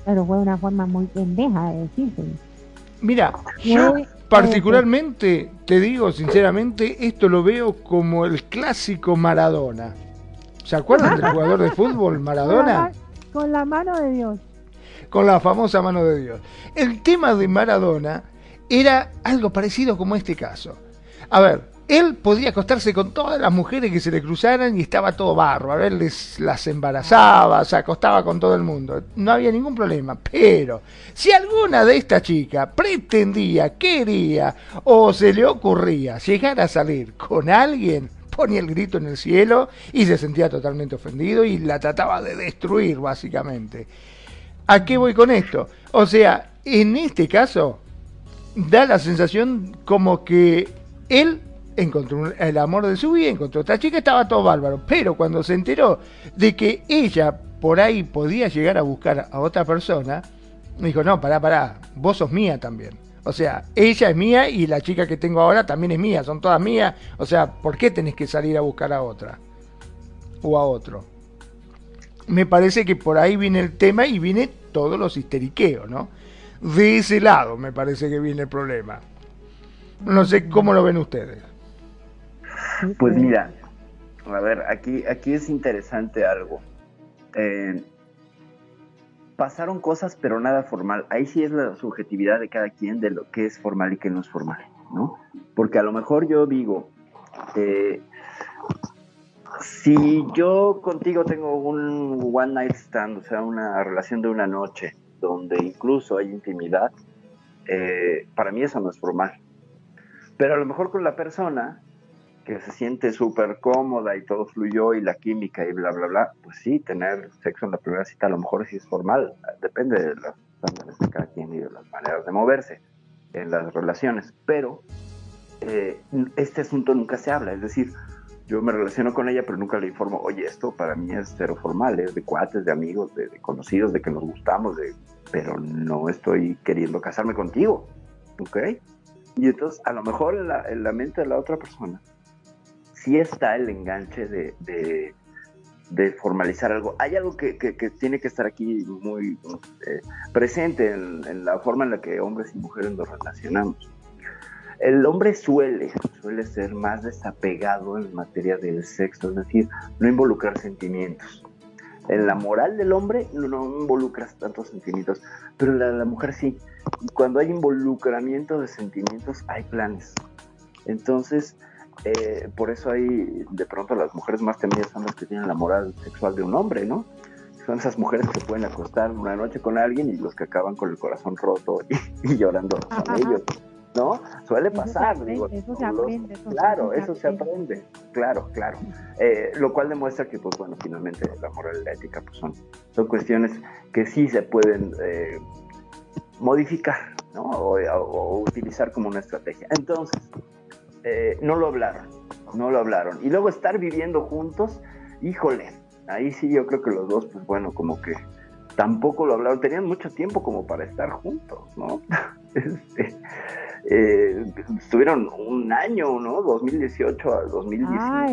Pero fue una forma muy pendeja de decirse. Mira, yo particularmente, te digo sinceramente, esto lo veo como el clásico Maradona. ¿Se acuerdan del jugador de fútbol Con la, Maradona? ma- con la mano de Dios. Con la famosa mano de Dios. El tema de Maradona era algo parecido como este caso. A ver, él podía acostarse con todas las mujeres que se le cruzaran y estaba todo bárbaro. Él les, las embarazaba, se acostaba con todo el mundo. No había ningún problema. Pero si alguna de estas chicas pretendía, quería o se le ocurría llegar a salir con alguien, ponía el grito en el cielo y se sentía totalmente ofendido y la trataba de destruir básicamente. ¿A qué voy con esto? O sea, en este caso, da la sensación como que él encontró el amor de su vida, encontró otra chica, estaba todo bárbaro. Pero cuando se enteró de que ella por ahí podía llegar a buscar a otra persona, dijo, no, pará, pará, vos sos mía también. O sea, ella es mía y la chica que tengo ahora también es mía, son todas mías. O sea, ¿por qué tenés que salir a buscar a otra? O a otro. Me parece que por ahí viene el tema y viene todos los histeriqueos, ¿no? De ese lado me parece que viene el problema. No sé cómo lo ven ustedes. Pues mira, a ver, aquí, aquí es interesante algo. Eh, pasaron cosas, pero nada formal. Ahí sí es la subjetividad de cada quien de lo que es formal y que no es formal, ¿no? Porque a lo mejor yo digo, eh, si yo contigo tengo un one night stand, o sea, una relación de una noche, donde incluso hay intimidad, eh, para mí eso no es formal. Pero a lo mejor con la persona que se siente súper cómoda y todo fluyó y la química y bla, bla, bla, pues sí, tener sexo en la primera cita a lo mejor sí es formal, depende de los estándares de cada quien y de las maneras de moverse en las relaciones, pero eh, este asunto nunca se habla, es decir, yo me relaciono con ella, pero nunca le informo, oye, esto para mí es cero formal, es de cuates, de amigos, de, conocidos, de que nos gustamos, de, pero no estoy queriendo casarme contigo, ¿ok? Y entonces, a lo mejor en la, en la mente de la otra persona, sí está el enganche de, formalizar algo. Hay algo que, tiene que estar aquí muy eh, presente en, la forma en la que hombres y mujeres nos relacionamos. El hombre suele, suele ser más desapegado en materia del sexo, es decir, no involucrar sentimientos. En la moral del hombre no, involucras tantos sentimientos, pero la, la mujer sí. Y cuando hay involucramiento de sentimientos, hay planes. Entonces, eh, por eso hay, de pronto, las mujeres más temidas son las que tienen la moral sexual de un hombre, ¿no? Son esas mujeres que pueden acostar una noche con alguien y los que acaban con el corazón roto y, llorando con ellos, ¿no? Suele pasar, digo. Eso se aprende. claro, eso se aprende, claro, claro. Eh, lo cual demuestra que, pues bueno, finalmente la moral y la ética pues son, son cuestiones que sí se pueden eh, modificar, ¿no? o utilizar como una estrategia. Entonces, eh, no lo hablaron, no lo hablaron. Y luego estar viviendo juntos, híjole, ahí sí yo creo que los dos, pues bueno, como que tampoco lo hablaron, tenían mucho tiempo como para estar juntos, ¿no? Este, eh, estuvieron un año, ¿no? 2018 al 2019. Ah,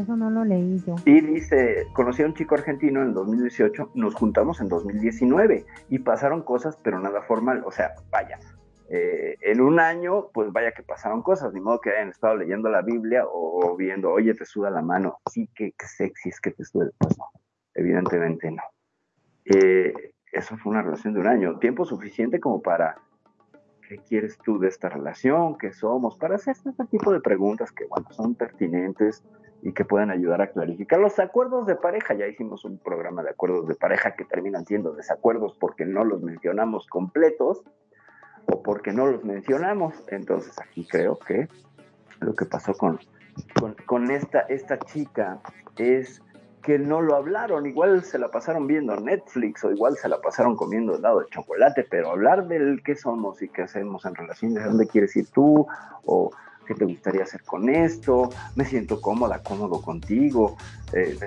eso no lo leí yo. Y dice, conocí a un chico argentino en 2018, nos juntamos en 2019 y pasaron cosas, pero nada formal, o sea, vaya, eh, en un año, pues vaya que pasaron cosas, ni modo que hayan estado leyendo la Biblia o, viendo, oye, te suda la mano, sí, que, sexy es que te suda, pues no, evidentemente no. Eh, eso fue una relación de un año, tiempo suficiente como para, ¿qué quieres tú de esta relación? ¿Qué somos? Para hacer este tipo de preguntas que, bueno, son pertinentes y que pueden ayudar a clarificar los acuerdos de pareja. Ya hicimos un programa de acuerdos de pareja que terminan siendo desacuerdos porque no los mencionamos completos o porque no los mencionamos. Entonces aquí creo que lo que pasó con, con, esta, esta chica es que no lo hablaron, igual se la pasaron viendo Netflix o igual se la pasaron comiendo helado de chocolate, pero hablar del qué somos y qué hacemos en relación de dónde quieres ir tú o qué te gustaría hacer con esto, me siento cómoda, cómodo contigo, eh,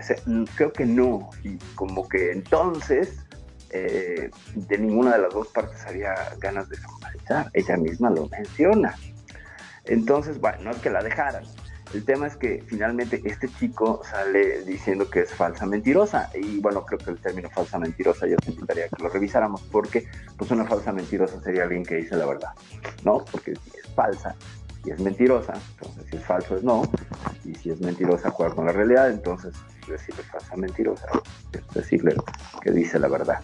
creo que no, y como que entonces eh, de ninguna de las dos partes había ganas de formalizar. Ella misma lo menciona. Entonces, bueno, no es que la dejaran. El tema es que finalmente este chico sale diciendo que es falsa mentirosa. Y bueno, creo que el término falsa mentirosa yo te invitaría que lo revisáramos porque pues una falsa mentirosa sería alguien que dice la verdad, ¿no? Porque si es falsa y es mentirosa, entonces si es falso es no. Y si es mentirosa juega con la realidad, entonces decirle falsa mentirosa es decirle que dice la verdad.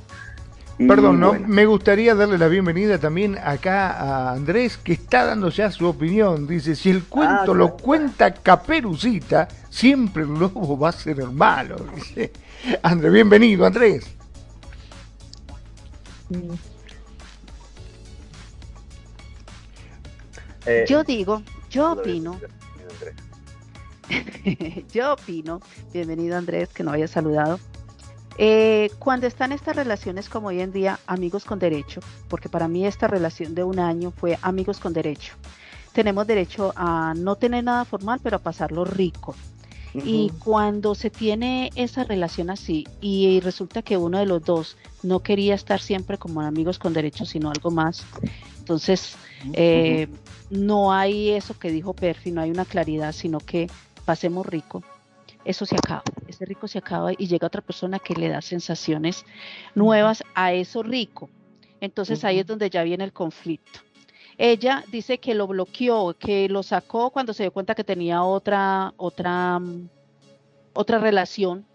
Perdón, no, me gustaría darle la bienvenida también acá a Andrés, que está dando ya su opinión. Dice, si el cuento ah, lo cuenta Caperucita, siempre el lobo va a ser el malo. Dice, Andrés, bienvenido, Andrés. Eh, yo digo, yo opino. yo opino, bienvenido Andrés, que no haya saludado. Eh, cuando están estas relaciones como hoy en día, amigos con derecho, porque para mí esta relación de un año fue amigos con derecho. Tenemos derecho a no tener nada formal, pero a pasarlo rico. Y cuando se tiene esa relación así y resulta que uno de los dos no quería estar siempre como amigos con derecho, sino algo más, entonces eh, no hay eso que dijo Perfi, no hay una claridad, sino que pasemos rico eso se acaba, ese rico se acaba y llega otra persona que le da sensaciones nuevas a eso rico. Entonces ahí es donde ya viene el conflicto. Ella dice que lo bloqueó, que lo sacó cuando se dio cuenta que tenía otra, otra, otra relación.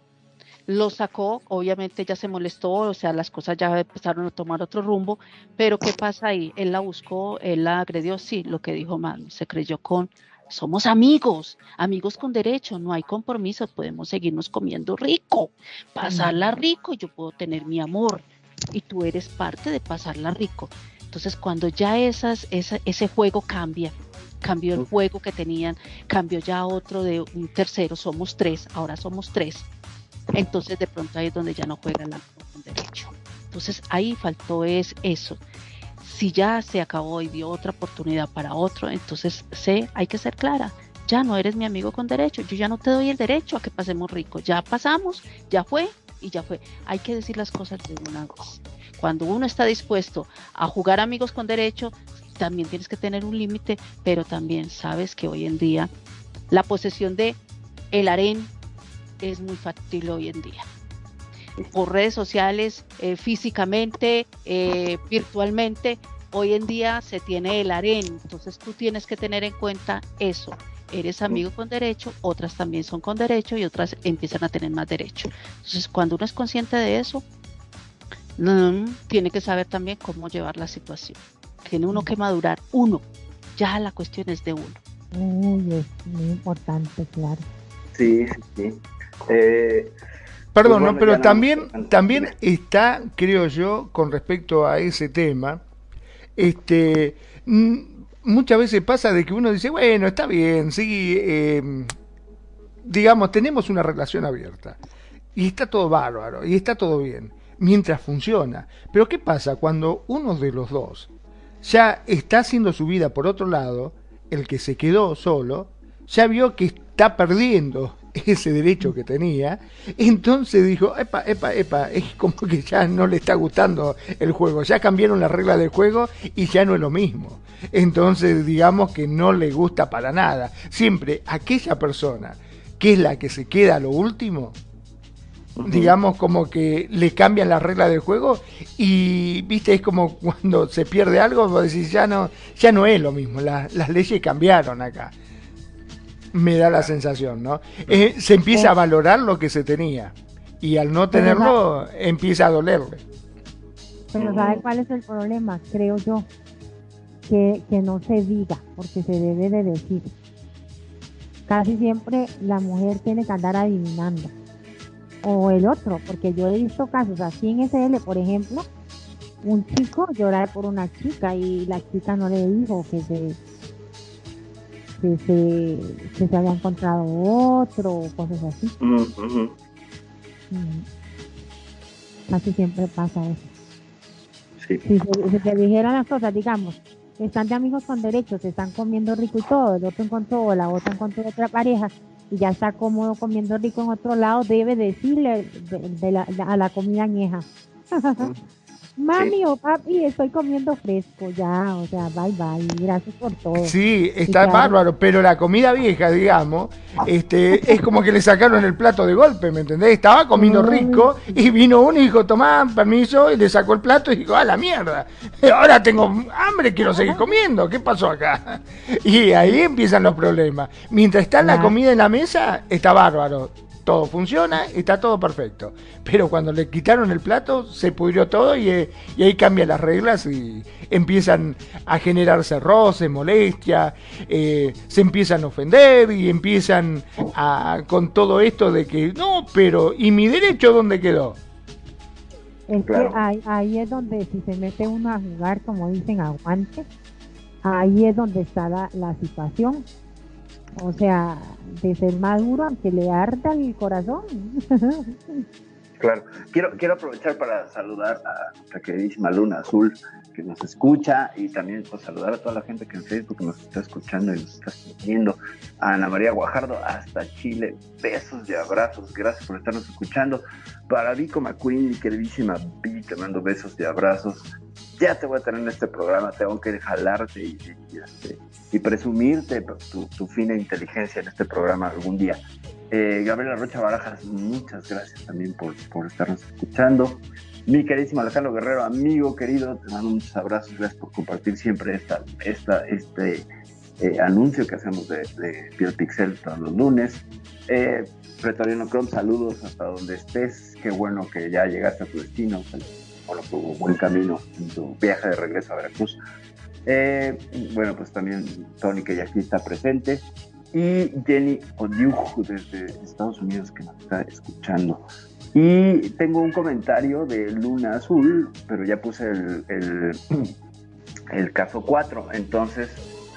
lo sacó, obviamente ella se molestó, o sea, las cosas ya empezaron a tomar otro rumbo, pero ¿qué pasa ahí? Él la buscó, él la agredió, sí, lo que dijo Manu, se creyó con, somos amigos, amigos con derecho, no hay compromiso, podemos seguirnos comiendo rico, pasarla rico, yo puedo tener mi amor y tú eres parte de pasarla rico. Entonces, cuando ya esas, ese juego cambia, cambió el juego que tenían, cambió ya otro de un tercero, somos tres, ahora somos tres entonces de pronto ahí es donde ya no juega la con derecho. Entonces ahí faltó es eso. Si ya se acabó y dio otra oportunidad para otro, entonces sé, hay que ser clara. Ya no eres mi amigo con derecho, yo ya no te doy el derecho a que pasemos rico. Ya pasamos, ya fue y ya fue. Hay que decir las cosas de una vez. Cuando uno está dispuesto a jugar amigos con derecho, también tienes que tener un límite, pero también sabes que hoy en día la posesión de el harén es muy fácil hoy en día. Por redes sociales, eh, físicamente, eh, virtualmente, hoy en día se tiene el harén, entonces tú tienes que tener en cuenta eso. Eres amigo con derecho, otras también son con derecho y otras empiezan a tener más derecho. Entonces, cuando uno es consciente de eso, mm, tiene que saber también cómo llevar la situación. Tiene uno que madurar, uno. Ya la cuestión es de uno. Es muy importante, claro. Sí, sí, sí. Eh, Perdón, pues pero también, también está, creo yo, con respecto a ese tema, este, muchas veces pasa de que uno dice, bueno, está bien, sí, em, digamos, tenemos una relación abierta y está todo bárbaro y está todo bien, mientras funciona. Pero ¿qué pasa cuando uno de los dos ya está haciendo su vida por otro lado, el que se quedó solo, ya vio que está perdiendo ese derecho que tenía, entonces dijo, epa, epa, epa, es como que ya no le está gustando el juego, ya cambiaron las reglas del juego y ya no es lo mismo. Entonces digamos que no le gusta para nada. Siempre aquella persona que es la que se queda a lo último, digamos como que le cambian las reglas del juego y viste es como cuando se pierde algo vos decís ya no ya no es lo mismo las leyes cambiaron acá me da la sensación, ¿no? Eh, se empieza a valorar lo que se tenía y al no tenerlo empieza a dolerle. Pero ¿sabe cuál es el problema? Creo yo. Que, que no se diga, porque se debe de decir. Casi siempre la mujer tiene que andar adivinando. O el otro, porque yo he visto casos así en SL, por ejemplo, un chico llorar por una chica y la chica no le dijo que se que se, que se había encontrado otro, cosas así. Casi siempre pasa eso. Si, se, dijeran las cosas, digamos, están de amigos con derechos, se están comiendo rico y todo, el otro encontró o la otra encontró otra pareja y ya está cómodo comiendo rico en otro lado, debe decirle a la comida añeja. Mami o papi, estoy comiendo fresco ya, o sea, bye bye, gracias por todo. Sí, está bárbaro, pero la comida vieja, digamos, este, es como que le sacaron el plato de golpe, ¿me entendés? Estaba comiendo rico y vino uno y dijo, tomá, permiso, y le sacó el plato y dijo, a la mierda, ahora tengo hambre, quiero seguir comiendo, ¿qué pasó acá? Y ahí empiezan los problemas. Mientras está la comida en la mesa, está bárbaro todo funciona, está todo perfecto. Pero cuando le quitaron el plato, se pudrió todo y, eh, ahí cambian las reglas y empiezan a generarse roces, molestia, eh, se empiezan a ofender y empiezan a, con todo esto de que, no, pero ¿y mi derecho dónde quedó? Es que ahí, es donde si se mete uno a jugar, como dicen, aguante, ahí es donde está la, la situación o sea, de ser maduro aunque le arda el corazón. Claro, quiero, quiero aprovechar para saludar a nuestra queridísima Luna Azul que nos escucha y también pues, saludar a toda la gente que en Facebook nos está escuchando y nos está siguiendo. A Ana María Guajardo hasta Chile, besos y abrazos, gracias por estarnos escuchando. Para Vico McQueen, mi queridísima Vi, te mando besos y abrazos. Ya te voy a tener en este programa, tengo que jalarte y, y, este, y presumirte tu, fina inteligencia en este programa algún día. Eh, Gabriela Rocha Barajas, muchas gracias también por, por estarnos escuchando. Mi queridísimo Alejandro Guerrero, amigo querido, te mando muchos abrazos, gracias por compartir siempre esta, esta, este, eh, anuncio que hacemos de, de Piel Pixel todos los lunes. Eh, Pretoriano Chrome, saludos hasta donde estés. Qué bueno que ya llegaste a tu destino. Bueno, tu buen camino en tu viaje de regreso a Veracruz. Eh, bueno, pues también Tony, que ya aquí está presente. Y Jenny Odiuj desde Estados Unidos, que nos está escuchando. Y tengo un comentario de Luna Azul, pero ya puse el, el, el caso 4. Entonces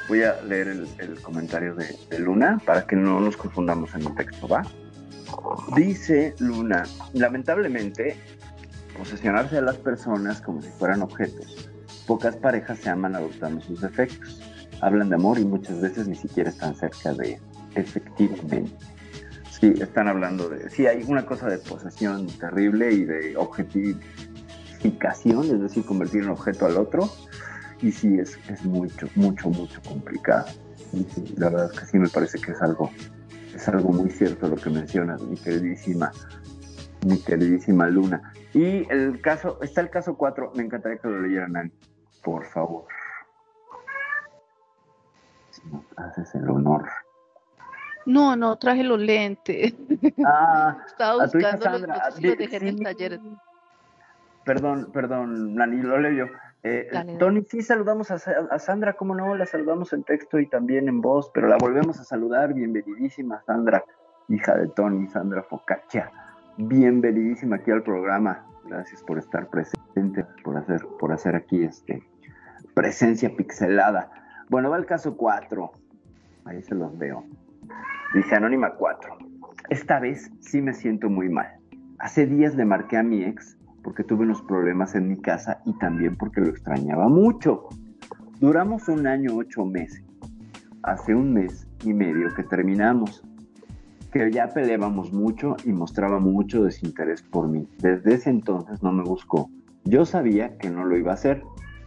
voy a leer el, el comentario de, de, Luna para que no nos confundamos en el texto, ¿va? Dice Luna, lamentablemente, posesionarse a las personas como si fueran objetos. Pocas parejas se aman adoptando sus defectos. Hablan de amor y muchas veces ni siquiera están cerca de efectivamente. Sí, están hablando de... Sí, hay una cosa de posesión terrible y de objetificación, es decir, convertir un objeto al otro. Y sí, es, es mucho, mucho, mucho complicado. Y sí, la verdad es que sí me parece que es algo, es algo muy cierto lo que mencionas, mi queridísima, mi queridísima Luna. Y el caso, está el caso 4, me encantaría que lo leyeran, Nani, por favor. Si nos haces el honor. No, no, traje los lentes. Ah, Estaba buscando los los di- dejé en el taller. Perdón, perdón, Nani, lo leo yo. Eh. Tony, sí saludamos a, a Sandra, cómo no, la saludamos en texto y también en voz, pero la volvemos a saludar. Bienvenidísima, Sandra, hija de Tony, Sandra Focaccia. Bienvenidísima aquí al programa. Gracias por estar presente, por hacer, por hacer aquí este presencia pixelada. Bueno, va el caso 4. Ahí se los veo. Dice Anónima 4. Esta vez sí me siento muy mal. Hace días le marqué a mi ex porque tuve unos problemas en mi casa y también porque lo extrañaba mucho. Duramos un año ocho meses. Hace un mes y medio que terminamos. Que ya peleábamos mucho y mostraba mucho desinterés por mí. Desde ese entonces no me buscó. Yo sabía que no lo iba a hacer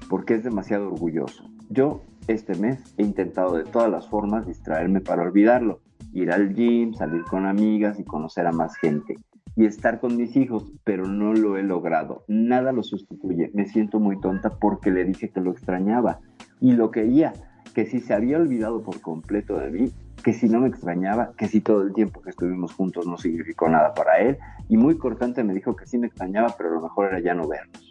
porque es demasiado orgulloso. Yo este mes he intentado de todas las formas distraerme para olvidarlo. Ir al gym, salir con amigas y conocer a más gente y estar con mis hijos, pero no lo he logrado. Nada lo sustituye. Me siento muy tonta porque le dije que lo extrañaba y lo quería, que si se había olvidado por completo de mí, que si no me extrañaba, que si todo el tiempo que estuvimos juntos no significó nada para él y muy cortante me dijo que sí me extrañaba, pero lo mejor era ya no vernos.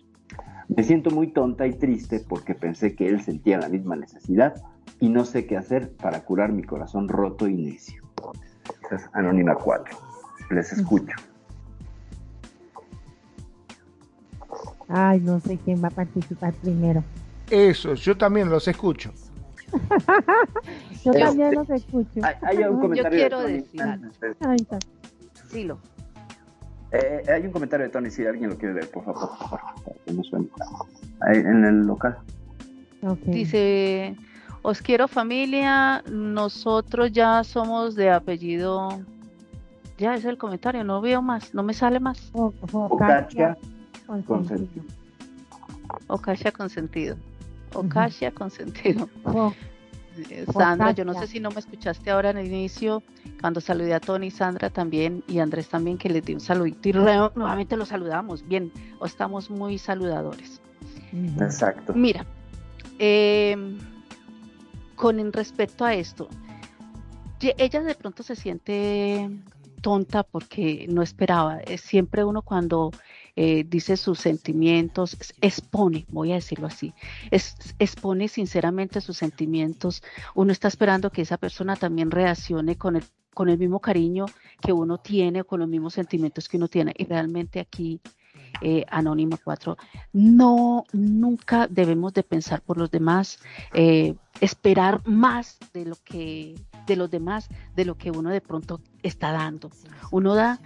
Me siento muy tonta y triste porque pensé que él sentía la misma necesidad y no sé qué hacer para curar mi corazón roto y necio. Esa es Anónima 4. Les escucho. Ay, no sé quién va a participar primero. Eso, yo también los escucho. Yo Este- también los escucho. Hay, hay un Yo comentario quiero de Tony. decir algo. Ahí está. Eh, hay un comentario de Tony, si alguien lo quiere leer, por favor. por favor, para que no suene. Ahí, en el local. Dice, os quiero familia, nosotros ya somos de apellido. Ya es el comentario, no veo más, no me sale más. Con consentido. Ocasha consentido. Ocasha consentido. Sandra, yo no sé si no me escuchaste ahora en el inicio, cuando saludé a Tony, Sandra también y Andrés también, que les di un saludito y re- nuevamente los saludamos. Bien, o estamos muy saludadores. Exacto. Mira, eh, con respecto a esto, ella de pronto se siente tonta porque no esperaba. Siempre uno cuando eh, dice sus sentimientos, expone, voy a decirlo así, expone sinceramente sus sentimientos. Uno está esperando que esa persona también reaccione con el, con el mismo cariño que uno tiene con los mismos sentimientos que uno tiene. Y realmente aquí, eh, Anónima 4, no, nunca debemos de pensar por los demás, eh, esperar más de lo que, de los demás, de lo que uno de pronto está dando. Uno da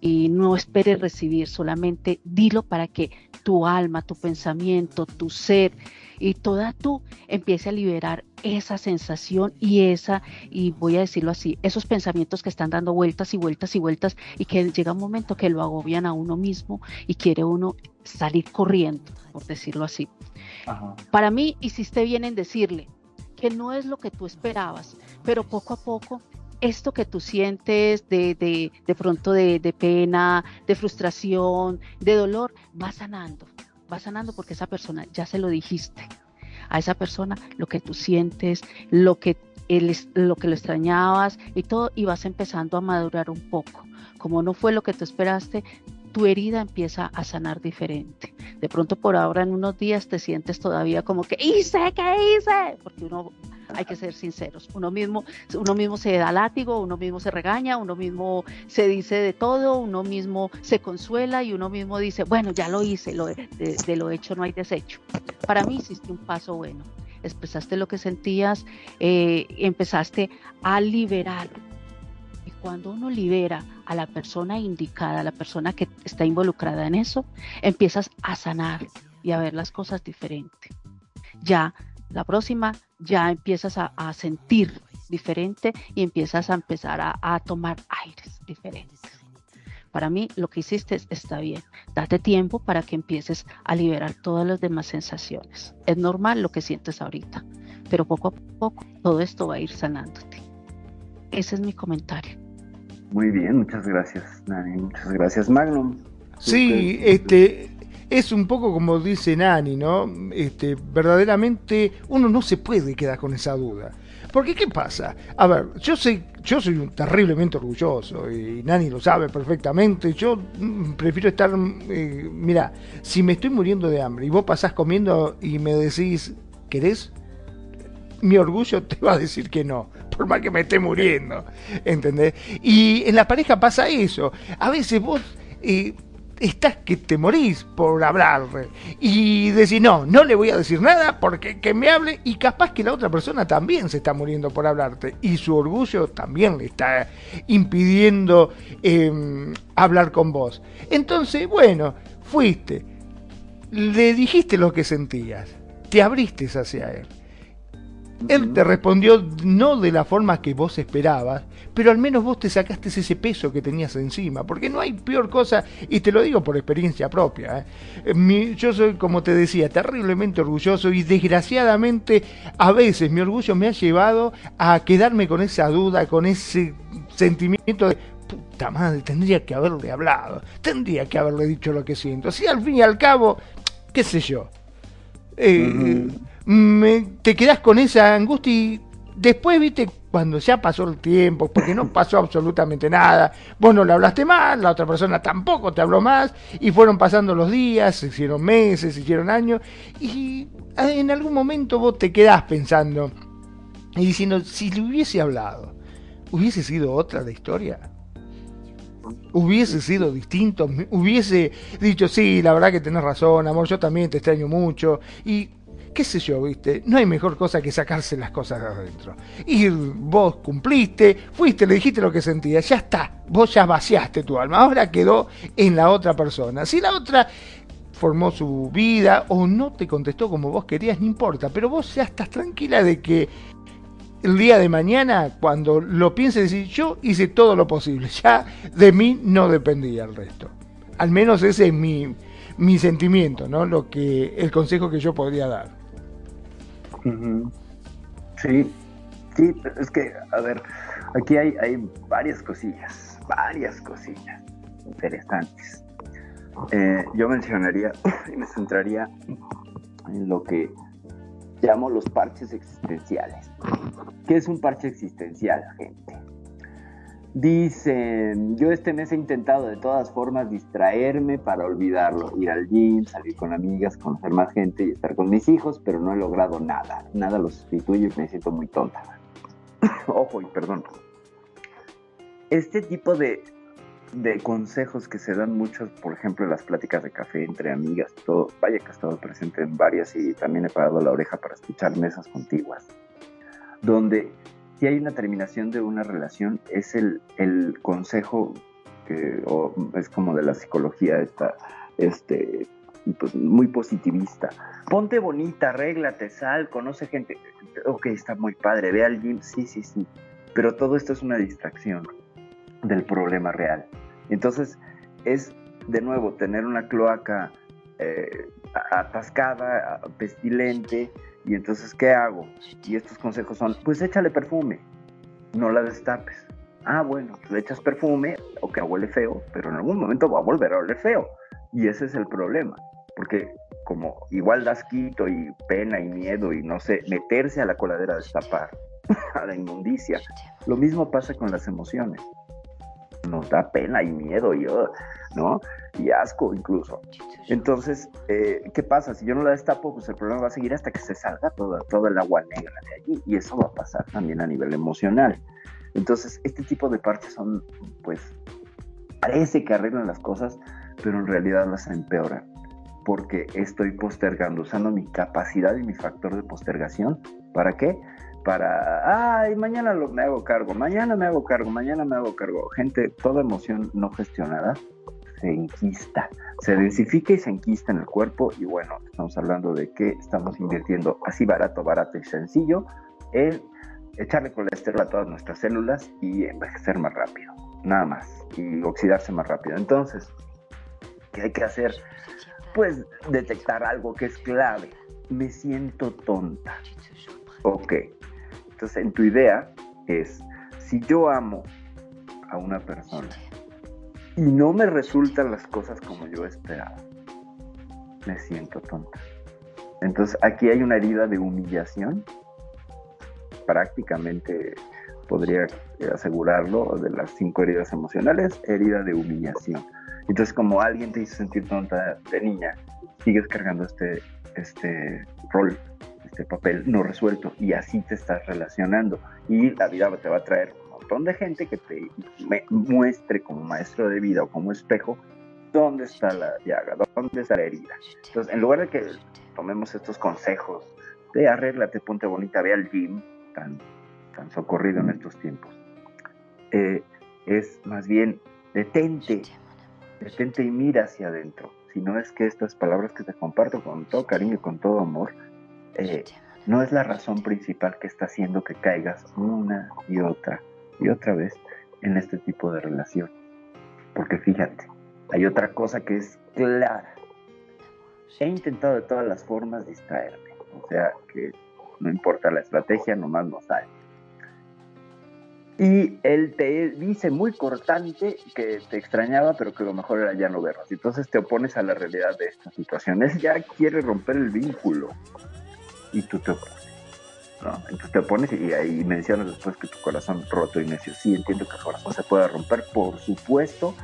y no espere recibir, solamente dilo para que tu alma, tu pensamiento, tu ser y toda tú empiece a liberar esa sensación y esa, y voy a decirlo así, esos pensamientos que están dando vueltas y vueltas y vueltas y que llega un momento que lo agobian a uno mismo y quiere uno salir corriendo, por decirlo así. Ajá. Para mí hiciste bien en decirle que no es lo que tú esperabas, pero poco a poco esto que tú sientes de, de, de pronto de, de pena, de frustración, de dolor, va sanando, va sanando porque esa persona ya se lo dijiste. A esa persona lo que tú sientes, lo que lo que lo extrañabas y todo, y vas empezando a madurar un poco. Como no fue lo que tú esperaste, tu herida empieza a sanar diferente. De pronto por ahora en unos días te sientes todavía como que hice, ¿qué hice? Porque uno hay que ser sinceros. Uno mismo, uno mismo se da látigo, uno mismo se regaña, uno mismo se dice de todo, uno mismo se consuela y uno mismo dice, bueno, ya lo hice, lo, de, lo hecho no hay desecho. Para mí hiciste un paso bueno. Expresaste lo que sentías, eh, empezaste a liberar. Cuando uno libera a la persona indicada, a la persona que está involucrada en eso, empiezas a sanar y a ver las cosas diferente. Ya la próxima ya empiezas a, sentir diferente y empiezas a empezar a, tomar aires diferentes. Para mí lo que hiciste está bien. Date tiempo para que empieces a liberar todas las demás sensaciones. Es normal lo que sientes ahorita, pero poco a poco todo esto va a ir sanándote. Ese es mi comentario. Muy bien, muchas gracias, Nani. Muchas gracias, Magnum. Sí, este, es un poco como dice Nani, ¿no? Este, verdaderamente uno no se puede quedar con esa duda. Porque ¿qué pasa? A ver, yo soy, yo soy un terriblemente orgulloso y Nani lo sabe perfectamente. Yo mm, prefiero estar, eh, mira, si me estoy muriendo de hambre y vos pasás comiendo y me decís, ¿querés? Mi orgullo te va a decir que no, por más que me esté muriendo, ¿entendés? Y en la pareja pasa eso. A veces vos... Eh, estás que te morís por hablarle y decir no, no le voy a decir nada porque que me hable y capaz que la otra persona también se está muriendo por hablarte y su orgullo también le está impidiendo em, hablar con vos. Entonces, bueno, fuiste, le dijiste lo que sentías, te abriste hacia él. Él te respondió no de la forma que vos esperabas, pero al menos vos te sacaste ese peso que tenías encima, porque no hay peor cosa, y te lo digo por experiencia propia. ¿eh? yo soy, como te decía, terriblemente orgulloso y desgraciadamente a veces mi orgullo me ha llevado a quedarme con esa duda, con ese sentimiento de puta madre, tendría que haberle hablado, tendría que haberle dicho lo que siento. Si al fin y al cabo, qué sé yo. Eh, te quedas con esa angustia y después, viste, cuando ya pasó el tiempo, porque no pasó absolutamente nada, vos no le hablaste más, la otra persona tampoco te habló más, y fueron pasando los días, se hicieron meses, se hicieron años, y en algún momento vos te quedás pensando y diciendo, si le hubiese hablado, ¿hubiese sido otra la historia? hubiese sido distinto, hubiese dicho, sí, la verdad que tenés razón, amor, yo también te extraño mucho, y qué sé yo, viste, no hay mejor cosa que sacarse las cosas de adentro. Y vos cumpliste, fuiste, le dijiste lo que sentías, ya está, vos ya vaciaste tu alma, ahora quedó en la otra persona. Si la otra formó su vida o no te contestó como vos querías, no importa, pero vos ya estás tranquila de que el día de mañana, cuando lo pienses, decir, yo hice todo lo posible, ya de mí no dependía el resto. Al menos ese es mi, mi sentimiento, ¿no? Lo que, el consejo que yo podría dar. Sí, sí, es que, a ver, aquí hay, hay varias cosillas, varias cosillas interesantes. Eh, yo mencionaría y me centraría en lo que llamo los parches existenciales. ¿Qué es un parche existencial, gente? Dicen, yo este mes he intentado de todas formas distraerme para olvidarlo, ir al gym, salir con amigas, conocer más gente y estar con mis hijos, pero no he logrado nada. Nada lo sustituye y me siento muy tonta. Ojo y perdón. Este tipo de, de consejos que se dan muchos, por ejemplo, en las pláticas de café entre amigas, todo, vaya que he estado presente en varias y también he pagado la oreja para escuchar mesas contiguas, donde si hay una terminación de una relación, es el, consejo que es como de la psicología esta, este, pues muy positivista. Ponte bonita, arréglate, sal, conoce gente. Ok, está muy padre, ve al gym, sí, sí, sí. Pero todo esto es una distracción del problema real. Entonces, es de nuevo tener una cloaca eh, atascada, pestilente, y entonces, ¿qué hago? Y estos consejos son, pues échale perfume, no la destapes. Ah, bueno, pues le echas perfume, o que huele feo, pero en algún momento va a volver a oler feo. Y ese es el problema, porque como igual das quito y pena y miedo y no sé, meterse a la coladera a destapar, a la inmundicia. Lo mismo pasa con las emociones. Nos da pena y miedo y, ¿no? y asco incluso. Entonces, eh, ¿qué pasa? Si yo no la destapo, pues el problema va a seguir hasta que se salga toda, toda el agua negra de allí. Y eso va a pasar también a nivel emocional. Entonces, este tipo de parches son, pues, parece que arreglan las cosas, pero en realidad las empeoran. Porque estoy postergando, usando mi capacidad y mi factor de postergación. ¿Para qué? Para, ay, mañana lo, me hago cargo, mañana me hago cargo, mañana me hago cargo. Gente, toda emoción no gestionada se enquista, se densifica y se enquista en el cuerpo. Y bueno, estamos hablando de que estamos invirtiendo así barato, barato y sencillo en echarle colesterol a todas nuestras células y envejecer más rápido, nada más, y oxidarse más rápido. Entonces, ¿qué hay que hacer? Pues detectar algo que es clave. Me siento tonta. Ok. Entonces, en tu idea es, si yo amo a una persona y no me resultan las cosas como yo esperaba, me siento tonta. Entonces, aquí hay una herida de humillación prácticamente podría asegurarlo de las cinco heridas emocionales, herida de humillación. Entonces, como alguien te hizo sentir tonta de niña, sigues cargando este, este rol, este papel no resuelto y así te estás relacionando. Y la vida te va a traer montón de gente que te muestre como maestro de vida o como espejo dónde está la llaga, dónde está la herida. Entonces, en lugar de que tomemos estos consejos de arréglate, ponte bonita, ve al gym, tan, socorrido en estos tiempos. Eh, es más bien detente, detente y mira hacia adentro. Si no es que estas palabras que te comparto con todo cariño y con todo amor, eh, no es la razón principal que está haciendo que caigas una y otra y otra vez en este tipo de relación. Porque fíjate, hay otra cosa que es clara. He intentado de todas las formas distraerme. O sea, que no importa la estrategia, nomás no sale. Y él te dice muy cortante que te extrañaba, pero que lo mejor era ya no verlos. Entonces te opones a la realidad de esta situación. Él ya quiere romper el vínculo y tú te opones. Entonces te opones y ahí mencionas después que tu corazón roto y necio. Sí, entiendo que el corazón se puede romper, por supuesto.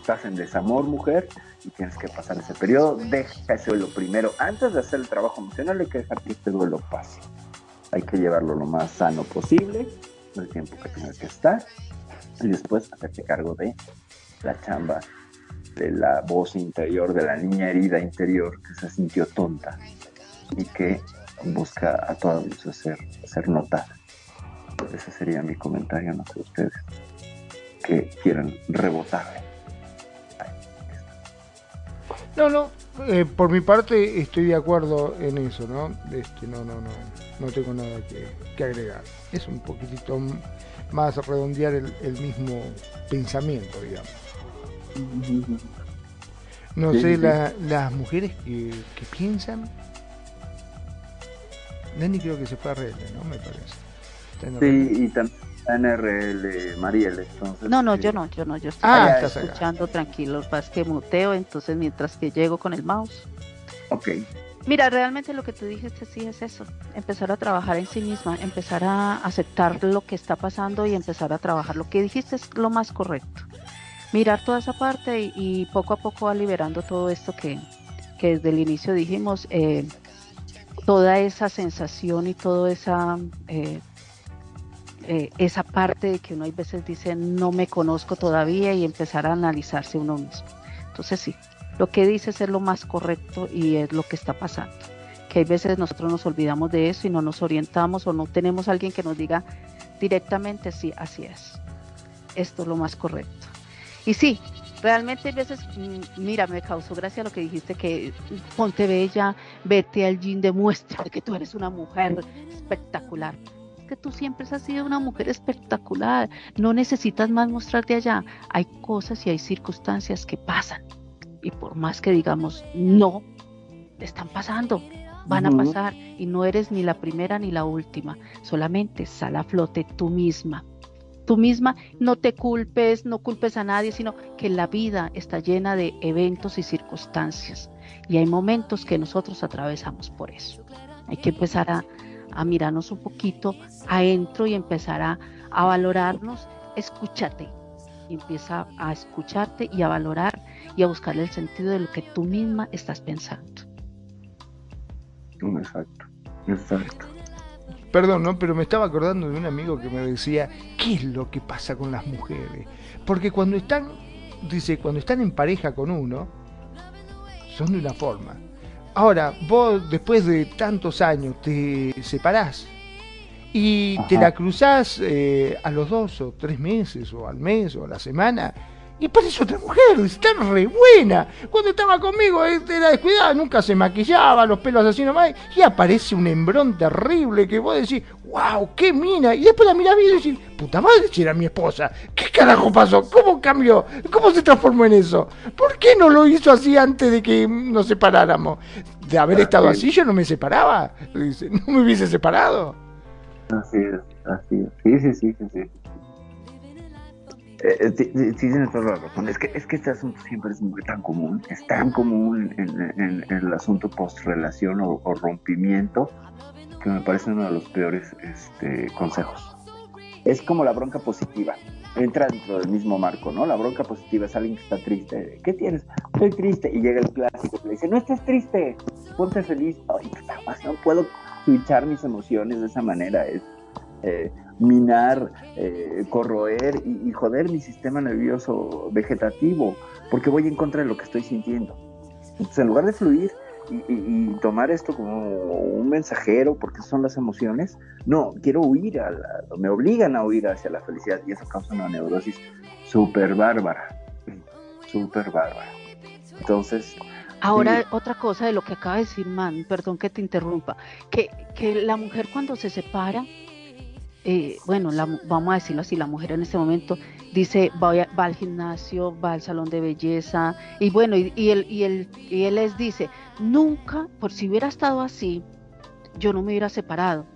Estás en desamor, mujer, y tienes que pasar ese periodo. Deja ese duelo primero. Antes de hacer el trabajo emocional, hay que dejar que este duelo pase. Hay que llevarlo lo más sano posible, el tiempo que tenga que estar, y después hacerte cargo de la chamba, de la voz interior, de la niña herida interior que se sintió tonta y que busca a todas luces ser, ser notada. Ese sería mi comentario, no sé ustedes que quieran rebotar. No, no, eh, por mi parte estoy de acuerdo en eso, ¿no? Este, no, no, no, no tengo nada que, agregar. Es un poquitito más redondear el, mismo pensamiento, digamos. No sé, las mujeres que, piensan. Dani creo que se fue a RL, ¿no? Me parece. Sí, y también NRL Mariel, entonces. No, no, yo no, yo no, yo estoy ah, escuchando tranquilo, más que muteo, entonces mientras que llego con el mouse. Ok. Mira, realmente lo que tú dijiste sí es eso, empezar a trabajar en sí misma, empezar a aceptar lo que está pasando y empezar a trabajar. Lo que dijiste es lo más correcto. Mirar toda esa parte y, poco a poco va liberando todo esto que, que desde el inicio dijimos, eh, toda esa sensación y toda esa eh, eh, esa parte de que uno hay veces dice no me conozco todavía y empezar a analizarse uno mismo. Entonces sí, lo que dices es lo más correcto y es lo que está pasando. Que hay veces nosotros nos olvidamos de eso y no nos orientamos o no tenemos alguien que nos diga directamente sí, así es. Esto es lo más correcto. Y sí, realmente a veces, mm, mira, me causó gracia lo que dijiste, que ponte bella, vete al gym, demuestra que tú eres una mujer espectacular tú siempre has sido una mujer espectacular, no necesitas más mostrarte allá. Hay cosas y hay circunstancias que pasan. Y por más que digamos no, están pasando, van a pasar. Y no eres ni la primera ni la última. Solamente sal a flote tú misma. Tú misma no te culpes, no culpes a nadie, sino que la vida está llena de eventos y circunstancias. Y hay momentos que nosotros atravesamos por eso. Hay que empezar a, a mirarnos un poquito adentro y empezar a, a valorarnos, escúchate, empieza a escucharte y a valorar y a buscar el sentido de lo que tú misma estás pensando. Exacto, exacto. Perdón, ¿no? pero me estaba acordando de un amigo que me decía, ¿qué es lo que pasa con las mujeres? Porque cuando están, dice, cuando están en pareja con uno, son de una forma. Ahora, vos después de tantos años te separás y te la cruzás eh, a los dos o tres meses o al mes o a la semana y parece otra mujer, está re buena. Cuando estaba conmigo este, era descuidada, nunca se maquillaba, los pelos así nomás. Y aparece un hembrón terrible que vos decís, wow, qué mina. Y después la mirás y decís, puta madre, si era mi esposa. ¿Qué carajo pasó? ¿Cómo cambió? ¿Cómo se transformó en eso? ¿Por qué no lo hizo así antes de que nos separáramos? De haber estado así yo no me separaba. No me hubiese separado. Así es, así es. Sí, sí, sí, sí. sí. Eh, sí, tienes toda la razón. Es que, es que este asunto siempre es muy tan común, es tan común en, el asunto post-relación o, rompimiento, que me parece uno de los peores este, consejos. Es como la bronca positiva. Entra dentro del mismo marco, ¿no? La bronca positiva es alguien que está triste. ¿Qué tienes? Estoy triste. Y llega el clásico que le dice, no estás triste, ponte feliz. Ay, no puedo switchar mis emociones de esa manera. Es, eh, minar, eh, corroer y, joder mi sistema nervioso vegetativo, porque voy en contra de lo que estoy sintiendo. Entonces, en lugar de fluir y, tomar esto como un mensajero, porque son las emociones, no, quiero huir, a me obligan a huir hacia la felicidad y eso causa una neurosis súper bárbara, súper bárbara. Entonces, Ahora, otra cosa de lo que acaba de decir Man, perdón que te interrumpa, que, que la mujer cuando se separa, eh, bueno, vamos a decirlo así, la mujer en este momento dice, va, va al gimnasio, va al salón de belleza, y bueno, y, él, y, él, y él les dice, nunca, por si hubiera estado así, yo no me hubiera separado.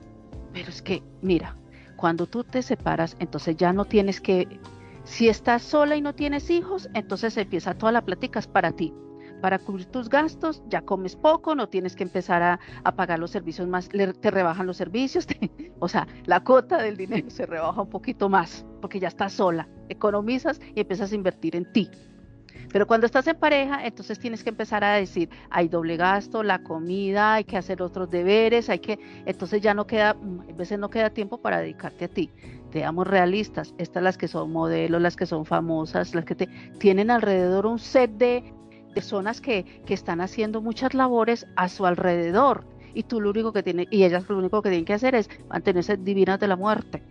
Pero es que, mira, cuando tú te separas, entonces ya no tienes que, si estás sola y no tienes hijos, entonces empieza toda la plática es para ti para cubrir tus gastos, ya comes poco, no tienes que empezar a, pagar los servicios más, te rebajan los servicios, o sea, la cuota del dinero se rebaja un poquito más, porque ya estás sola, economizas y empiezas a invertir en ti. Pero cuando estás en pareja, entonces tienes que empezar a decir, hay doble gasto, la comida, hay que hacer otros deberes, hay que, entonces ya no queda, a veces no queda tiempo para dedicarte a ti. Seamos realistas, estas las que son modelos, las que son famosas, las que te tienen alrededor un set de personas que, que están haciendo muchas labores a su alrededor. Y tú lo único que tiene y ellas lo único que tienen que hacer es mantenerse divinas de la muerte.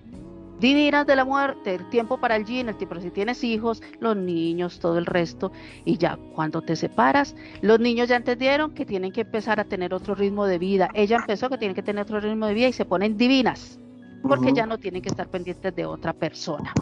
Divinas de la muerte, el tiempo para el gym, el tiempo si tienes hijos, los niños, todo el resto, y ya cuando te separas, los niños ya entendieron que tienen que empezar a tener otro ritmo de vida. Ella empezó que tiene que tener otro ritmo de vida y se ponen divinas, porque ya no tienen que estar pendientes de otra persona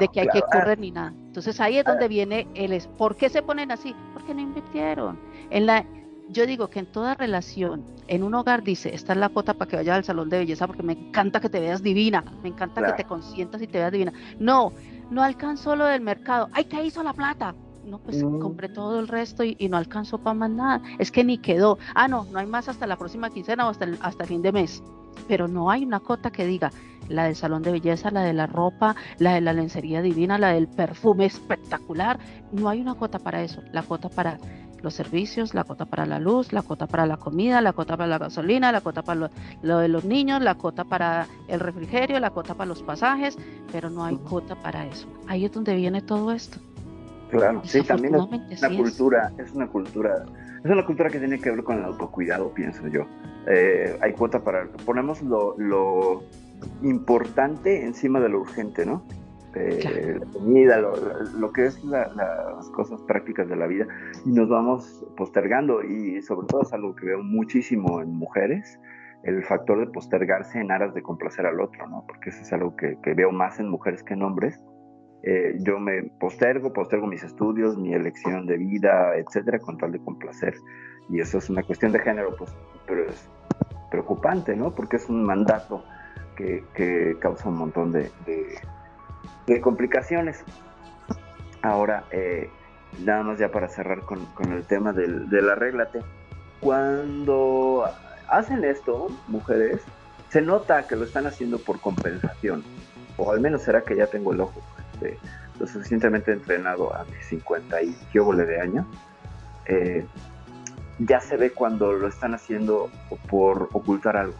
de que hay que correr ni nada. Entonces ahí es donde viene el es, ¿por qué se ponen así? Porque no invirtieron. En la yo digo que en toda relación, en un hogar dice, esta es la cuota para que vayas al salón de belleza porque me encanta que te veas divina, me encanta que te consientas y te veas divina. No, no alcanzó lo del mercado. Ay, ¿qué hizo la plata? No, pues mm. compré todo el resto y, no alcanzó para más nada. Es que ni quedó. Ah, no, no hay más hasta la próxima quincena o hasta el, hasta fin de mes. Pero no hay una cota que diga, la del salón de belleza, la de la ropa, la de la lencería divina, la del perfume espectacular. No hay una cuota para eso. La cuota para los servicios, la cuota para la luz, la cuota para la comida, la cuota para la gasolina, la cuota para lo, de los niños, la cuota para el refrigerio, la cuota para los pasajes, pero no hay cuota para eso. Ahí es donde viene todo esto. Claro, sí, también es una cultura, es una cultura, es una cultura que tiene que ver con el autocuidado, pienso yo. Eh, hay cuota para, ponemos lo, lo importante encima de lo urgente, ¿no? Eh, la comida, lo, que es las cosas prácticas de la vida, y nos vamos postergando, y sobre todo es algo que veo muchísimo en mujeres, el factor de postergarse en aras de complacer al otro, ¿no? Porque eso es algo que, veo más en mujeres que en hombres. Eh, yo me postergo, postergo mis estudios, mi elección de vida, etcétera, con tal de complacer. Y eso es una cuestión de género, pues, pero es preocupante, ¿no? Porque es un mandato que, causa un montón de, complicaciones. Ahora, eh, nada más ya para cerrar con, el tema del, del arréglate. Cuando hacen esto, mujeres, se nota que lo están haciendo por compensación, o al menos será que ya tengo el ojo este, lo suficientemente entrenado a mis 50 y vole de año, eh, ya se ve cuando lo están haciendo por ocultar algo.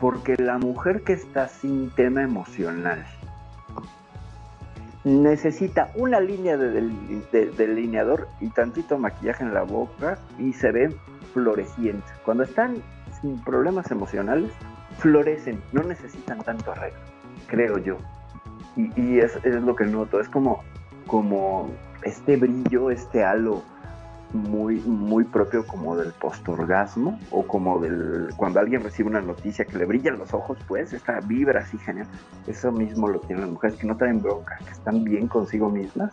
Porque la mujer que está sin tema emocional necesita una línea de, delineador y tantito maquillaje en la boca y se ve floreciente. Cuando están sin problemas emocionales, florecen, no necesitan tanto arreglo, creo yo. Y, es, es, lo que noto, es como, como este brillo, este halo muy, muy propio como del postorgasmo o como del cuando alguien recibe una noticia que le brillan los ojos, pues esta vibra así genial. Eso mismo lo tienen las mujeres que no traen bronca, que están bien consigo mismas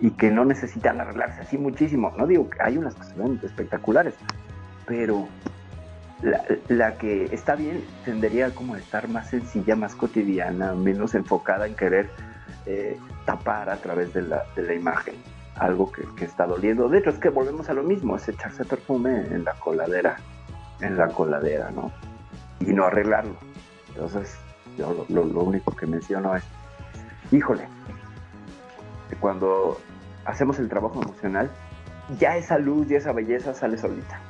y que no necesitan arreglarse así muchísimo. No digo que hay unas que se espectaculares, pero la, la, que está bien tendería como a estar más sencilla, más cotidiana, menos enfocada en querer eh, tapar a través de la, de la imagen algo que, está doliendo. De hecho, es que volvemos a lo mismo, es echarse perfume en la coladera, en la coladera, ¿no? Y no arreglarlo. Entonces, yo lo, único que menciono es, híjole, cuando hacemos el trabajo emocional, ya esa luz y esa belleza sale solita,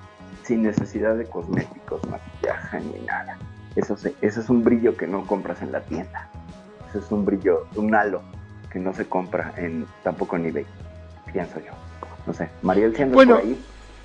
sin necesidad de cosméticos, maquillaje ni nada. Eso, eso es un brillo que no compras en la tienda. Eso es un brillo, un halo que no se compra en tampoco en eBay pienso yo. No sé, Mariel siendo bueno, por ahí.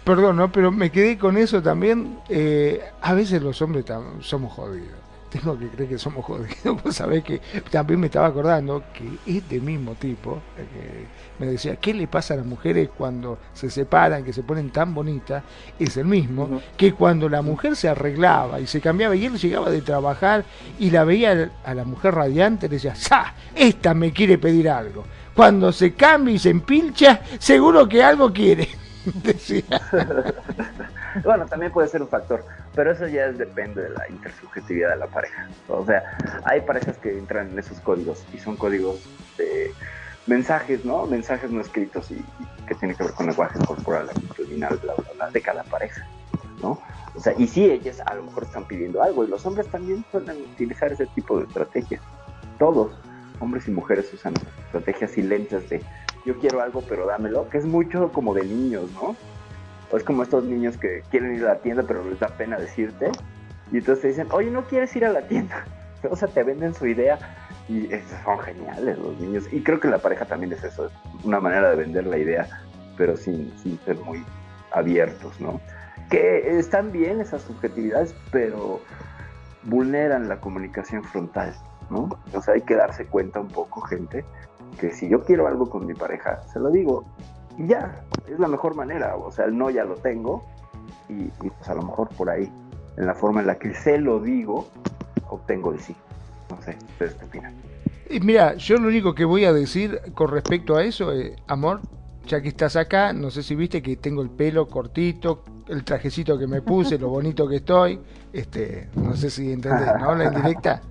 Perdón, ¿no? pero me quedé con eso también. Eh, a veces los hombres somos jodidos. Tengo que creer que somos jodidos. Vos sabés que también me estaba acordando que este mismo tipo que me decía, ¿qué le pasa a las mujeres cuando se separan, que se ponen tan bonitas? Es el mismo que cuando la mujer se arreglaba y se cambiaba y él llegaba de trabajar y la veía a la mujer radiante, le decía, ¡sa! Esta me quiere pedir algo cuando se cambia y se empilcha, seguro que algo quiere. bueno, también puede ser un factor, pero eso ya depende de la intersubjetividad de la pareja. O sea, hay parejas que entran en esos códigos y son códigos de mensajes, ¿no? Mensajes no escritos y, que tienen que ver con lenguaje corporal, actitudinal, bla, bla, bla, de cada pareja, ¿no? O sea, y sí, ellas a lo mejor están pidiendo algo y los hombres también pueden utilizar ese tipo de estrategias. Todos hombres y mujeres usan estrategias silencias de yo quiero algo pero dámelo, que es mucho como de niños, ¿no? O es como estos niños que quieren ir a la tienda pero les da pena decirte y entonces te dicen, oye, ¿no quieres ir a la tienda? O sea, te venden su idea y son geniales los niños. Y creo que la pareja también es eso, es una manera de vender la idea, pero sin ser muy abiertos, ¿no? Que están bien esas subjetividades, pero vulneran la comunicación frontal. ¿No? Sea, hay que darse cuenta un poco, gente, que si yo quiero algo con mi pareja, se lo digo y ya, es la mejor manera, o sea, el no ya lo tengo y, pues a lo mejor por ahí, en la forma en la que se lo digo, obtengo el sí. No sé, ustedes qué opinan. Y mira, yo lo único que voy a decir con respecto a eso, es, amor, ya que estás acá, no sé si viste que tengo el pelo cortito, el trajecito que me puse, lo bonito que estoy, este, no sé si entendés, ¿no? La indirecta.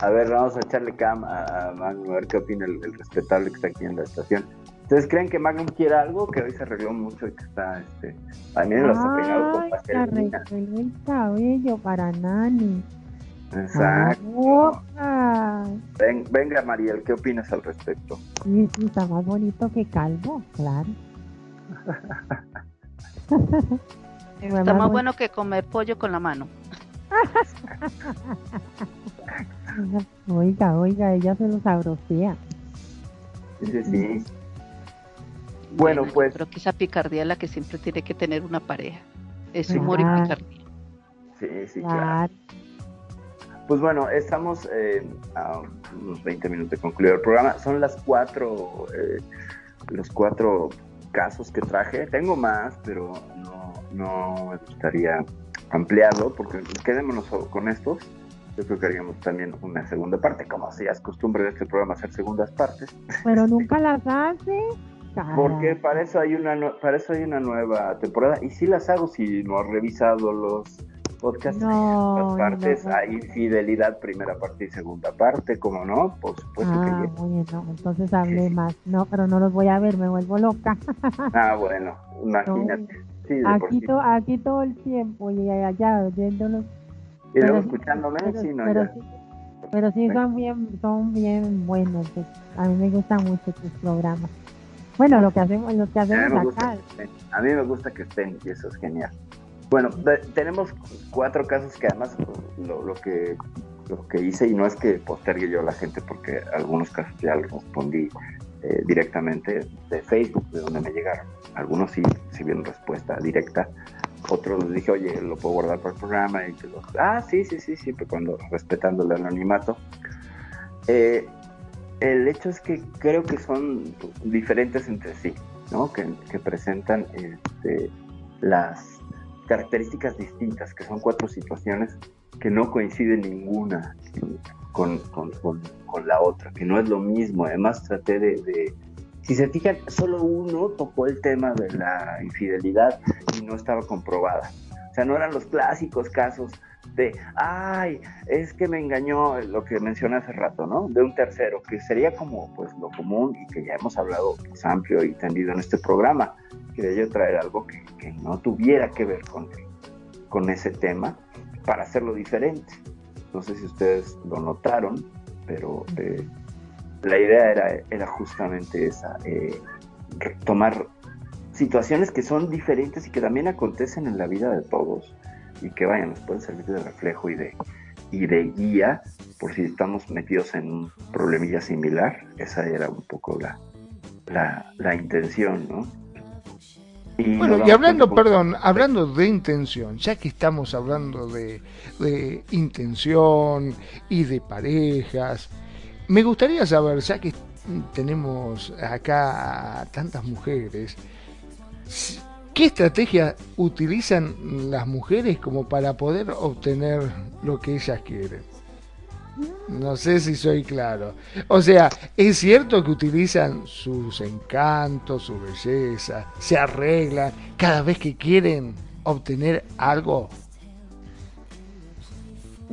A ver, vamos a echarle cam a, Magnum, a ver qué opina el, respetable que está aquí en la estación. ¿Ustedes creen que Magnum quiere algo? Que hoy se arregló mucho y que está, este, también lo está peinado con pastel. el cabello para Nani. Exacto. venga, Mariel, ¿qué opinas al respecto? Sí, está más bonito que calvo, claro. está más bueno que comer pollo con la mano. oiga, oiga, ella se lo sabrosea. Sí, sí. Bueno, pues. Pero que esa picardía es la que siempre tiene que tener una pareja. Es humor y picardía. Sí, sí, claro. Pues bueno, estamos eh, a unos 20 minutos de concluir el programa. Son las cuatro, eh, los cuatro casos que traje. Tengo más, pero no, no me gustaría ampliarlo porque quedémonos con estos. Yo creo que haríamos también una segunda parte, como si es costumbre de este programa hacer segundas partes. Pero nunca las hace. Porque para eso hay una para eso hay una nueva temporada y si las hago si no has revisado los podcast no, partes, hay fidelidad primera parte y segunda parte, como no, por supuesto ah, que bueno, entonces hablé más, no, pero no los voy a ver, me vuelvo loca. ah, bueno, imagínate. Sí, Aquí, sí. to- aquí todo el tiempo y allá oyéndolos. Y luego sí- escuchándome, pero, sí, no, pero ya. sí, pero sí son bien, son bien buenos. pues, A mí me gustan mucho tus programas. Bueno, lo que hacemos, lo que hacemos acá. a mí me gusta que estén y eso es genial. Bueno, tenemos cuatro casos que además lo, que lo que hice y no es que postergue yo a la gente porque algunos casos ya los respondí eh, directamente de Facebook de donde me llegaron. Algunos sí recibieron respuesta directa, otros les dije, oye, lo puedo guardar para el programa y que los, ah, sí, sí, sí, siempre cuando respetando el anonimato. Eh, el hecho es que creo que son diferentes entre sí, ¿no? Que, que presentan este, las características distintas, que son cuatro situaciones que no coinciden ninguna con, con- con- con la otra, que no es lo mismo. Además traté de, de- si se fijan, solo uno tocó el tema de la infidelidad y no estaba comprobada. O sea, no eran los clásicos casos de, ay, es que me engañó lo que mencioné hace rato, ¿no? De un tercero, que sería como pues lo común y que ya hemos hablado pues, amplio y tendido en este programa. Quería yo traer algo que, que no tuviera que ver con, con ese tema para hacerlo diferente. No sé si ustedes lo notaron, pero eh, la idea era, era justamente esa, eh, tomar situaciones que son diferentes y que también acontecen en la vida de todos y que vayan, nos pueden servir de reflejo y de, y de guía por si estamos metidos en un problemilla similar. Esa era un poco la, la, la intención, ¿no? Bueno, y hablando, perdón, hablando de intención, ya que estamos hablando de, de intención y de parejas, me gustaría saber, ya que tenemos acá tantas mujeres, ¿qué estrategia utilizan las mujeres como para poder obtener lo que ellas quieren? No sé si soy claro. O sea, es cierto que utilizan sus encantos, su belleza, se arreglan cada vez que quieren obtener algo.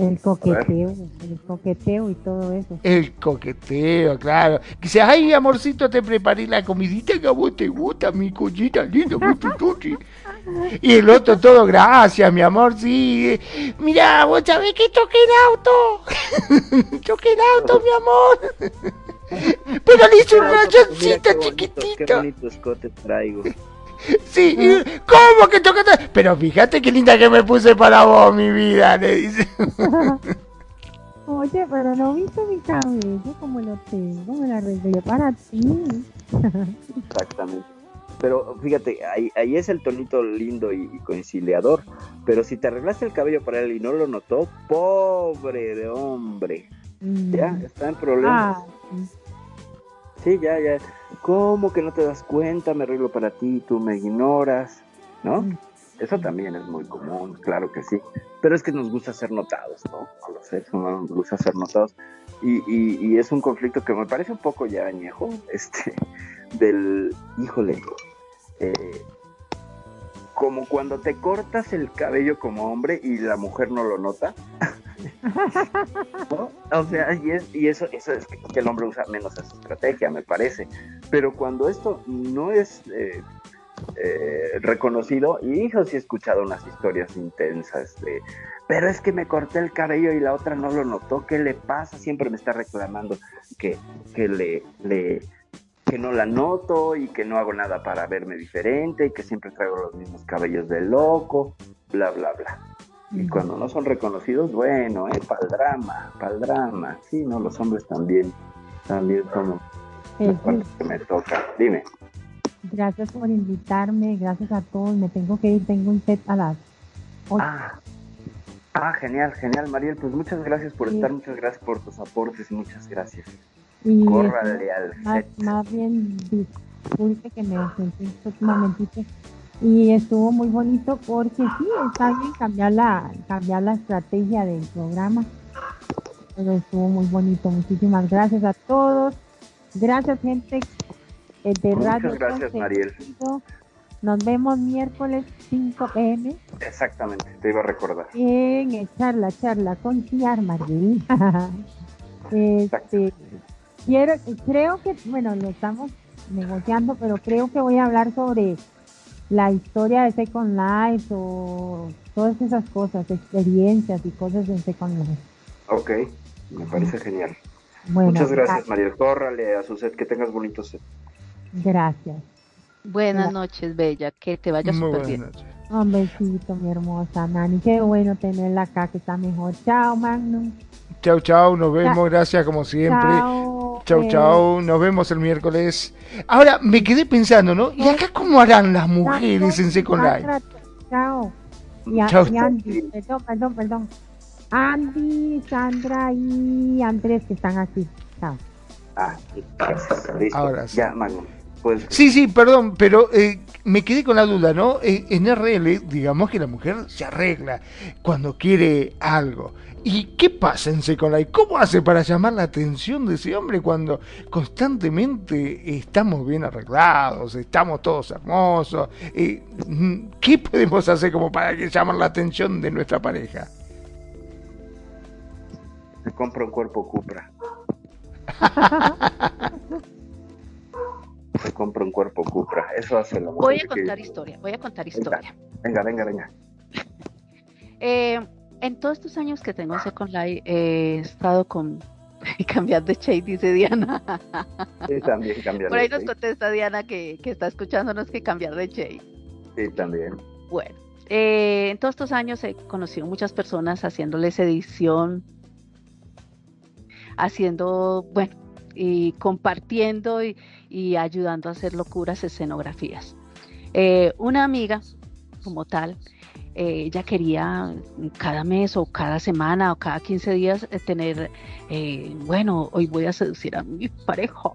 El coqueteo, el coqueteo y todo eso. El coqueteo, claro. Que dice, ay, amorcito, te preparé la comidita que a vos te gusta, mi collita linda, mi pituchi". Y el otro todo, gracias, mi amor, sí. Mira, vos sabés que choqué el auto. choqué el auto, mi amor. Pero le hice un rayoncito qué bonito, Qué chiquitito. bonito escote traigo. Sí, y, ¿cómo que tocaste? Pero fíjate qué linda que me puse para vos, mi vida, le dice. Oye, pero no viste mi cabello como lo tengo, me lo arreglé para ti. Exactamente. Pero fíjate, ahí, ahí es el tonito lindo y, y conciliador. Pero si te arreglaste el cabello para él y no lo notó, pobre de hombre. Mm. Ya, está en problemas. Ah, sí. Ya, ya. ¿Cómo que no te das cuenta? Me arreglo para ti, tú me ignoras, ¿no? Mm. Eso también es muy común, claro que sí. Pero es que nos gusta ser notados, ¿no? A los seres humanos nos gusta ser notados. Y, y- y es un conflicto que me parece un poco ya añejo, este, del, híjole, eh, como cuando te cortas el cabello como hombre y la mujer no lo nota. ¿no? O sea, y, es, y eso, eso es que el hombre usa menos esa estrategia, me parece. Pero cuando esto no es eh, eh, reconocido, y hijo, sí he escuchado unas historias intensas de, pero es que me corté el cabello y la otra no lo notó, ¿qué le pasa? Siempre me está reclamando que, que le, le que no la noto y que no hago nada para verme diferente y que siempre traigo los mismos cabellos de loco, bla, bla, bla. Y cuando no son reconocidos, bueno, eh, pa'l drama, pa'l drama. Sí, no, los hombres también, también somos la Jesús, parte que me toca. Dime. gracias por invitarme, gracias a todos. Me tengo que ir, tengo un set a las ocho. Ah, ah, genial, genial, Mariel. Pues muchas gracias por Sí. estar, muchas gracias por tus aportes, muchas gracias. Y Córrale al más, bien disculpe que me senté un momentito y estuvo muy bonito porque sí está bien cambiar la cambiar la estrategia del programa. Pero estuvo muy bonito. Muchísimas gracias a todos. Gracias gente eh, de Muchas Radio gracias, Mariel. Nos vemos miércoles 5 pm Exactamente, te iba a recordar. en el charla charla con Ciar Marguerite este quiero creo que bueno lo estamos negociando pero creo que voy a hablar sobre la historia de Second Life o todas esas cosas, experiencias y cosas de Second Life. Ok, me parece genial. Muchas gracias, María. Córrale a su set, que tengas bonito set. Gracias. Buenas noches, Bella, que te vaya súper bien. Un besito, mi hermosa Nani. Qué bueno tenerla acá, que está mejor. Chao, Magnum. Chao, chao, nos vemos, gracias como siempre. Chao, chao, nos vemos el miércoles. Ahora me quedé pensando, ¿no? ¿Y acá cómo harán las mujeres en Second Life? Chao. Y, chao. Andy, perdón, perdón, perdón. Andy, Sandra y Andrés que están aquí. Chao. Ah. Ahora sí. Ya. Pues... Sí, sí, perdón, pero eh, me quedé con la duda, ¿no? Eh, en RL, digamos que la mujer se arregla cuando quiere algo. ¿Y qué pasa en Second Life? ¿Cómo hace para llamar la atención de ese hombre cuando constantemente estamos bien arreglados, estamos todos hermosos? Eh, ¿Qué podemos hacer como para que llamar la atención de nuestra pareja? Se compra un cuerpo Cupra. Se compra un cuerpo Cupra. Eso hace la mujer. Voy a contar historia, voy a contar historia. Venga, venga, venga. Eh, en todos estos años que tengo en Second Life, he estado con cambiar de shade, dice Diana. Sí, también cambiar Por ahí nos contesta Diana que, que, está escuchándonos que cambiar de shade. Sí, también. Bueno, eh, en todos estos años he conocido muchas personas haciéndoles edición, haciendo, bueno, y compartiendo y, y ayudando a hacer locuras escenografías. Eh, una amiga, como tal, eh, ella quería cada mes o cada semana o cada 15 días eh, tener, eh, bueno, hoy voy a seducir a mi pareja.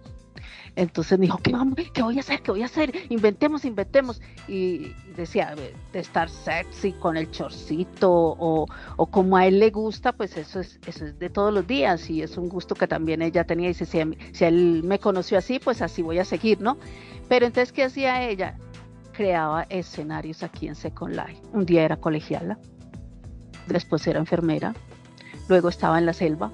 Entonces me dijo, ¿qué, vamos, ¿qué voy a hacer? ¿Qué voy a hacer? Inventemos, inventemos. Y decía, de estar sexy con el chorcito o, o, como a él le gusta, pues eso es, eso es de todos los días y es un gusto que también ella tenía. Y dice, si, si él me conoció así, pues así voy a seguir, ¿no? Pero entonces, ¿qué hacía ella? Creaba escenarios aquí en Second Life. Un día era colegiala, después era enfermera, luego estaba en la selva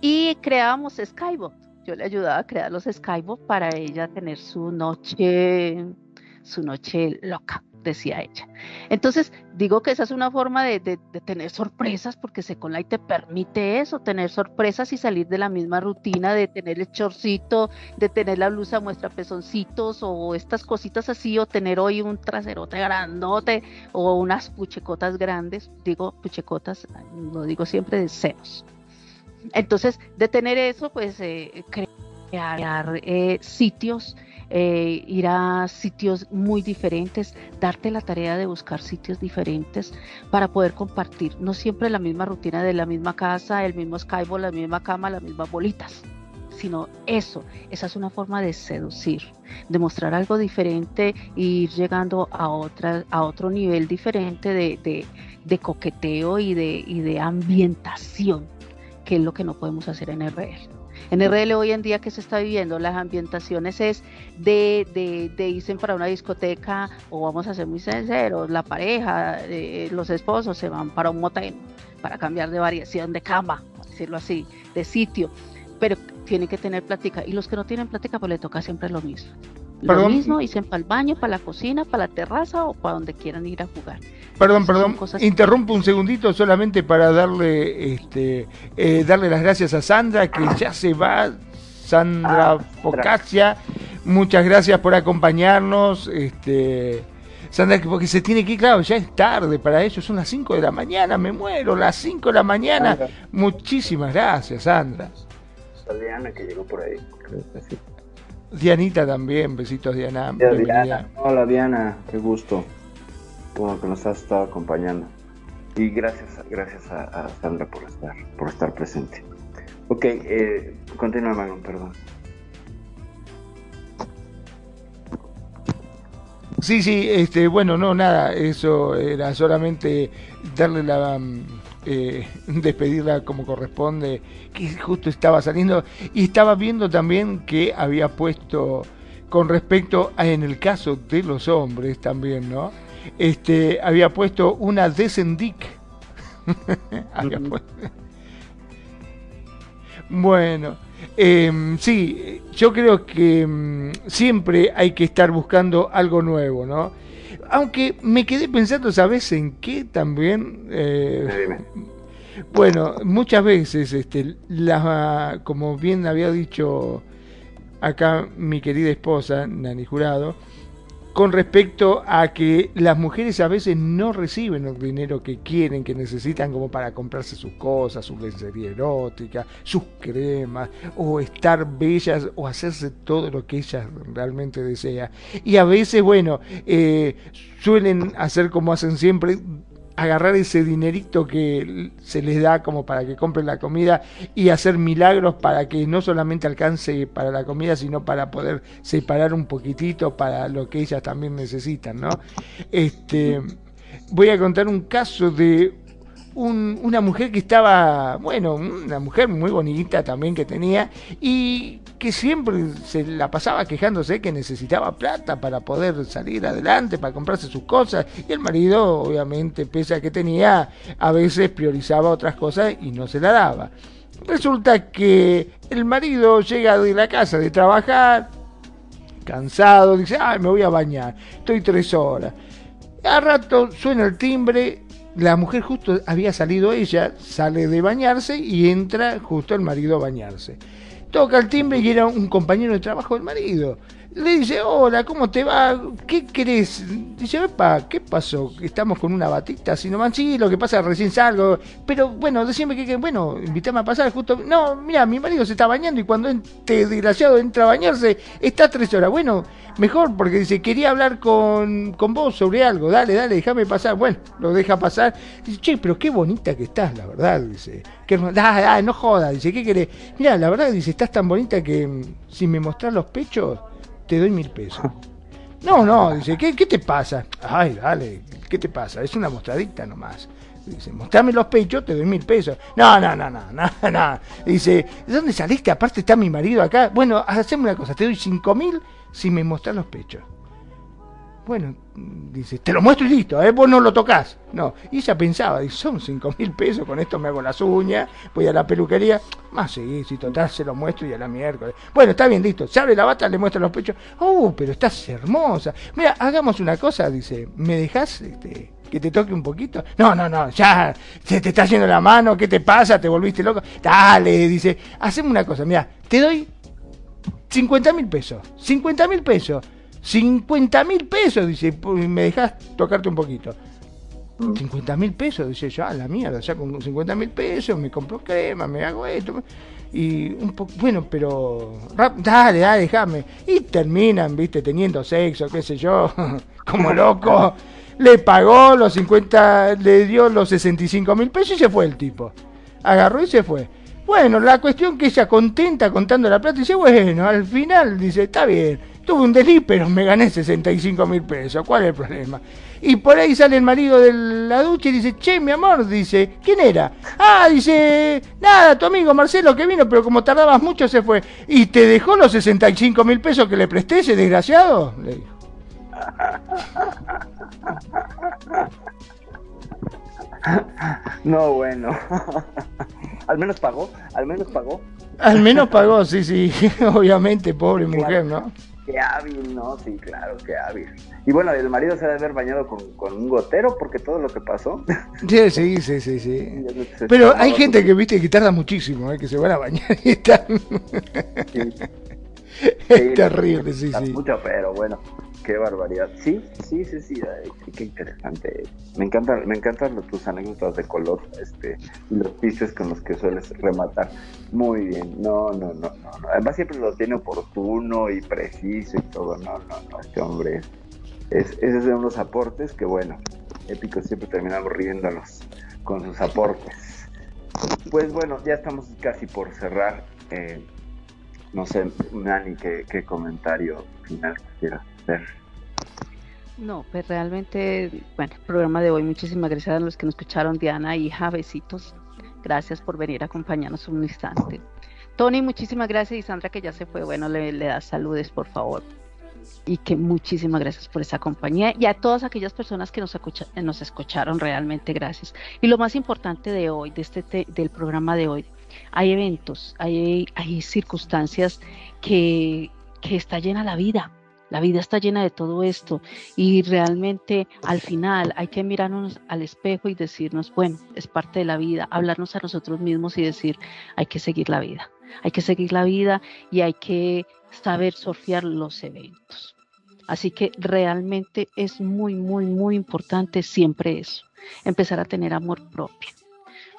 y creábamos Skybot. Yo le ayudaba a crear los Skybot para ella tener su noche, su noche loca decía ella. Entonces, digo que esa es una forma de, tener sorpresas, porque Second te permite eso, tener sorpresas y salir de la misma rutina, de tener el chorcito, de tener la blusa muestra pezoncitos o estas cositas así, o tener hoy un traserote grandote o unas puchecotas grandes, digo puchecotas, no digo siempre de senos. Entonces, de tener eso, pues eh, crear eh, sitios eh, ir a sitios muy diferentes, darte la tarea de buscar sitios diferentes para poder compartir, no siempre la misma rutina de la misma casa, el mismo Skype, la misma cama, las mismas bolitas sino eso, esa es una forma de seducir, de mostrar algo diferente e ir llegando a, otra, a otro nivel diferente de, de, coqueteo y de, y de ambientación, que es lo que no podemos hacer en RL. En RL hoy en día que se está viviendo, las ambientaciones es de, de, de irse para una discoteca o vamos a ser muy sinceros, la pareja, eh, los esposos se van para un motel para cambiar de variación de cama, decirlo así, de sitio, pero tienen que tener plática y los que no tienen plática pues le toca siempre lo mismo. Lo mismo, dicen para el baño, para la cocina, para la terraza o para donde quieran ir a jugar. Perdón, perdón, interrumpo un segundito solamente para darle, este, eh, darle las gracias a Sandra, que ya se va, Sandra ah, Focaccia, muchas gracias por acompañarnos, este, Sandra, porque se tiene que ir, claro, ya es tarde para ellos, son las 5 de la mañana, me muero, las 5 de la mañana, muchísimas gracias, Sandra. Diana que llegó por ahí, Dianita también, besitos Diana. Hola Diana, qué gusto bueno, que nos has estado acompañando. Y gracias, gracias a, Sandra por estar, por estar presente. Ok, eh, continúa Magnum, perdón. Sí, sí, este, bueno, no, nada, eso era solamente darle la, mm, eh, despedirla como corresponde, que justo estaba saliendo y estaba viendo también que había puesto con respecto a en el caso de los hombres también, ¿no? este, había puesto una Descendic. Bueno, Em, sí, yo creo que em, siempre hay que estar buscando algo nuevo, ¿no? Aunque me quedé pensando, ¿sabes en qué también? Eh, bueno, muchas veces, este, la, como bien había dicho acá mi querida esposa, Nani Jurado, con respecto a que las mujeres a veces no reciben el dinero que quieren, que necesitan como para comprarse sus cosas, su lencería erótica, sus cremas, o estar bellas, o hacerse todo lo que ellas realmente desean. Y a veces, bueno, eh, suelen hacer como hacen siempre, agarrar ese dinerito que se les da como para que compren la comida y hacer milagros para que no solamente alcance para la comida, sino para poder separar un poquitito para lo que ellas también necesitan, ¿no? Este, voy a contar un caso de una mujer que estaba, bueno, una mujer muy bonita también que tenía y que siempre se la pasaba quejándose que necesitaba plata para poder salir adelante, para comprarse sus cosas y el marido, obviamente, pese a que tenía, a veces priorizaba otras cosas y no se la daba. Resulta que el marido llega de la casa de trabajar, cansado, dice, ay, me voy a bañar, estoy tres horas. A rato suena el timbre, la mujer justo había salido ella, sale de bañarse y entra justo el marido a bañarse. Toca el timbre y era un compañero de trabajo del marido. Le dice, hola, ¿cómo te va? ¿Qué querés? Dice, ¿qué pasó? Estamos con una batita así nomás. Sí, lo que pasa, recién salgo. Pero bueno, decime que, bueno, invítame a pasar justo. No, mira, mi marido se está bañando y cuando este desgraciado entra a bañarse, está tres horas. Bueno, mejor porque dice, quería hablar con, con vos sobre algo. Dale, dale, déjame pasar. Bueno, lo deja pasar. Dice, che, pero qué bonita que estás, la verdad. Dice, ah, no joda. Dice, ¿qué querés? Mira, la verdad, dice, estás tan bonita que mm, si me mostrás los pechos te doy mil pesos. No, no, dice, ¿qué, ¿qué te pasa? Ay, dale, ¿qué te pasa? Es una mostradita nomás. Dice, mostrame los pechos, te doy mil pesos. No, no, no, no, no, no. Dice, ¿de dónde saliste? Aparte está mi marido acá. Bueno, haceme una cosa, te doy cinco mil si me mostras los pechos. Bueno, dice, te lo muestro y listo, ¿eh? vos no lo tocas. No, y ella pensaba, dice, son cinco mil pesos, con esto me hago las uñas, voy a la peluquería. Más sí, si total se lo muestro y a la miércoles. Bueno, está bien, listo. Se abre la bata, le muestra los pechos. Oh, pero estás hermosa. Mira, hagamos una cosa, dice, ¿me dejas este, que te toque un poquito? No, no, no, ya, se te está haciendo la mano, ¿qué te pasa? ¿Te volviste loco? Dale, dice, hacemos una cosa, mira, te doy 50 mil pesos. 50 mil pesos 50 mil pesos, dice, me dejas tocarte un poquito. 50 mil pesos, dice yo, a la mierda, ya con 50 mil pesos me compro crema, me hago esto. Y un poco, bueno, pero, dale, dale, déjame. Y terminan, viste, teniendo sexo, qué sé yo, como loco. Le pagó los 50, le dio los 65 mil pesos y se fue el tipo. Agarró y se fue. Bueno, la cuestión que ella contenta contando la plata, dice, bueno, al final dice, está bien, tuve un delito, pero me gané 65 mil pesos, ¿cuál es el problema? Y por ahí sale el marido de la ducha y dice, che, mi amor, dice, ¿quién era? Ah, dice, nada, tu amigo Marcelo que vino, pero como tardabas mucho se fue. ¿Y te dejó los 65 mil pesos que le presté ese desgraciado? Le dijo. No, bueno. al menos pagó, al menos pagó. Al menos pagó, sí, sí, obviamente, pobre mujer, ¿no? Qué hábil, ¿no? Sí, claro, qué hábil. Y bueno, el marido se debe haber bañado con, un gotero porque todo lo que pasó. Sí, sí, sí, sí. sí. Pero hay gente que, viste, que tarda muchísimo, ¿eh? que se van a bañar y están... es terrible, sí, sí. Mucho, pero bueno, qué barbaridad. Sí, sí, sí, sí, qué interesante. Me encantan, me encantan tus anécdotas de color, este, los pistes con los que sueles rematar. Muy bien, no, no, no, no, Además siempre lo tiene oportuno y preciso y todo. No, no, no, este hombre es, ese es unos aportes que bueno, épicos siempre terminamos riéndonos con sus aportes. Pues bueno, ya estamos casi por cerrar. Eh, no sé, Nani, ¿qué, qué comentario final quisieras No, pues realmente, bueno, el programa de hoy, muchísimas gracias a los que nos escucharon, Diana, hija, besitos. Gracias por venir a acompañarnos un instante. Tony, muchísimas gracias y Sandra que ya se fue, bueno, le, le das saludes, por favor. Y que muchísimas gracias por esa compañía y a todas aquellas personas que nos, nos escucharon, realmente gracias. Y lo más importante de hoy, de este del programa de hoy, hay eventos, hay, hay circunstancias que, que está llena la vida. La vida está llena de todo esto y realmente al final hay que mirarnos al espejo y decirnos, bueno, es parte de la vida, hablarnos a nosotros mismos y decir, hay que seguir la vida, hay que seguir la vida y hay que saber surfear los eventos. Así que realmente es muy, muy, muy importante siempre eso, empezar a tener amor propio,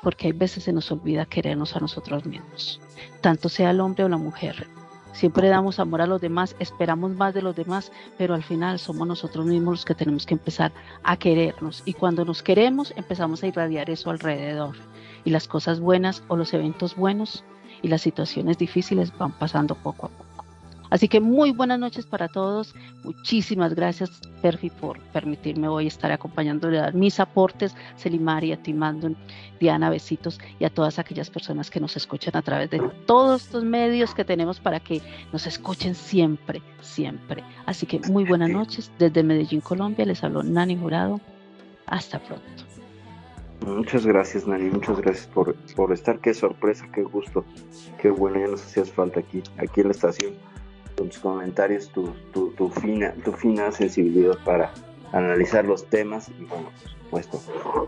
porque hay veces se nos olvida querernos a nosotros mismos, tanto sea el hombre o la mujer. Siempre damos amor a los demás, esperamos más de los demás, pero al final somos nosotros mismos los que tenemos que empezar a querernos. Y cuando nos queremos, empezamos a irradiar eso alrededor. Y las cosas buenas o los eventos buenos y las situaciones difíciles van pasando poco a poco. Así que muy buenas noches para todos. Muchísimas gracias, Perfi, por permitirme hoy estar acompañándole a dar mis aportes. Selimari, a ti, Diana, besitos y a todas aquellas personas que nos escuchan a través de todos estos medios que tenemos para que nos escuchen siempre, siempre. Así que muy buenas noches. Desde Medellín, Colombia, les habló Nani Jurado. Hasta pronto. Muchas gracias, Nani. Muchas gracias por, por estar. Qué sorpresa, qué gusto. Qué bueno, ya nos hacías falta aquí, aquí en la estación tus comentarios, tu, tu, tu, fina, tu fina sensibilidad para analizar los temas y bueno, por supuesto,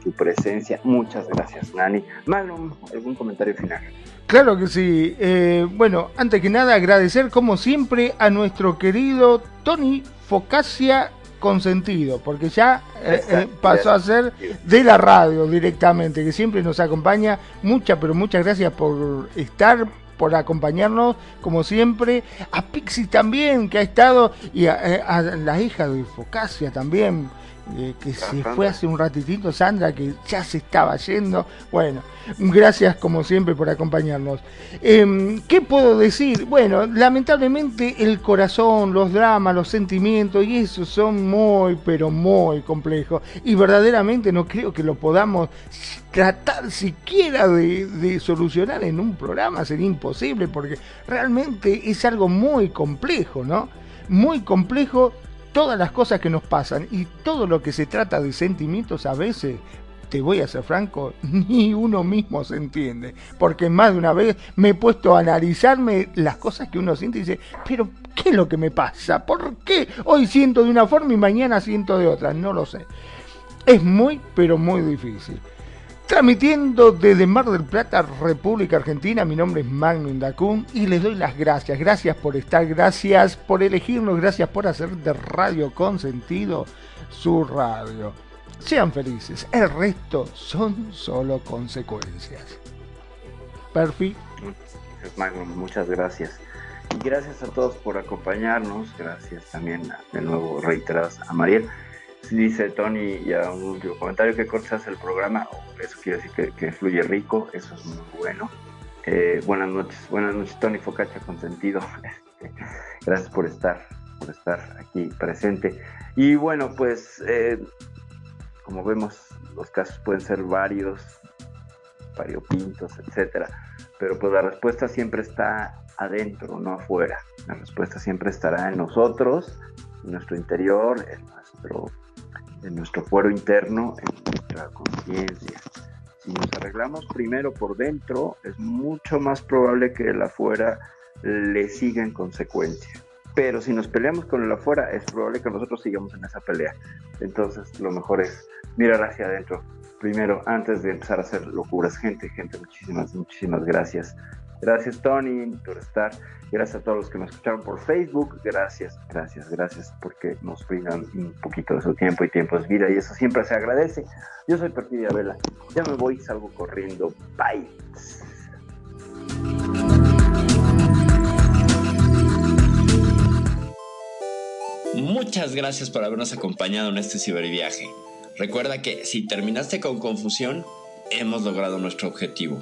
tu presencia. Muchas gracias, Nani. Magnum, ¿algún comentario final? Claro que sí. Eh, bueno, antes que nada, agradecer como siempre a nuestro querido Tony Focasia Consentido, porque ya eh, eh, pasó a ser de la radio directamente, que siempre nos acompaña. Muchas, pero muchas gracias por estar, por acompañarnos, como siempre. A Pixie también, que ha estado, y a, la hija de Focasia también, eh, que se fue hace un ratitito, Sandra, que ya se estaba yendo. Bueno, gracias como siempre por acompañarnos. Em, ¿Qué puedo decir? Bueno, lamentablemente el corazón, los dramas, los sentimientos y eso son muy, pero muy complejos. Y verdaderamente no creo que lo podamos tratar siquiera de, solucionar en un programa sería imposible porque realmente es algo muy complejo, ¿no? Muy complejo todas las cosas que nos pasan y todo lo que se trata de sentimientos a veces, te voy a ser franco, ni uno mismo se entiende. Porque más de una vez me he puesto a analizarme las cosas que uno siente y dice, pero ¿qué es lo que me pasa? ¿Por qué hoy siento de una forma y mañana siento de otra? No lo sé. Es muy, pero muy difícil. Transmitiendo desde Mar del Plata, República Argentina, mi nombre es Magnum Dacun y les doy las gracias. Gracias por estar, gracias por elegirnos, gracias por hacer de Radio con sentido su radio. Sean felices, el resto son solo consecuencias. Perfi. Magnum, muchas gracias. Gracias a todos por acompañarnos. Gracias también de nuevo reiteradas a Mariel dice Tony y a un último comentario que cortas el programa, eso quiere decir que, fluye rico, eso es muy bueno. Eh, buenas noches, buenas noches Tony Focacha consentido. Este, gracias por estar, por estar aquí presente. Y bueno, pues eh, como vemos, los casos pueden ser varios, variopintos, etcétera. Pero pues la respuesta siempre está adentro, no afuera. La respuesta siempre estará en nosotros, en nuestro interior, en nuestro en nuestro fuero interno, en nuestra conciencia. Si nos arreglamos primero por dentro, es mucho más probable que el afuera le siga en consecuencia. Pero si nos peleamos con el afuera, es probable que nosotros sigamos en esa pelea. Entonces, lo mejor es mirar hacia adentro primero antes de empezar a hacer locuras. Gente, gente, muchísimas, muchísimas gracias Gracias Tony por estar. Gracias a todos los que nos escucharon por Facebook. Gracias, gracias, gracias porque nos brindan un poquito de su tiempo y tiempo de vida y eso siempre se agradece. Yo soy Perfidia Vela. Ya me voy, salgo corriendo. Bye. Muchas gracias por habernos acompañado en este ciberviaje. Recuerda que si terminaste con confusión, hemos logrado nuestro objetivo.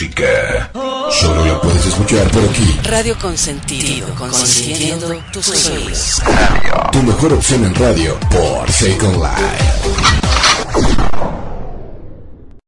Música. Solo la puedes escuchar por aquí. Radio Consentido, consintiendo tus sueños. Tu mejor opción en radio por Second Life.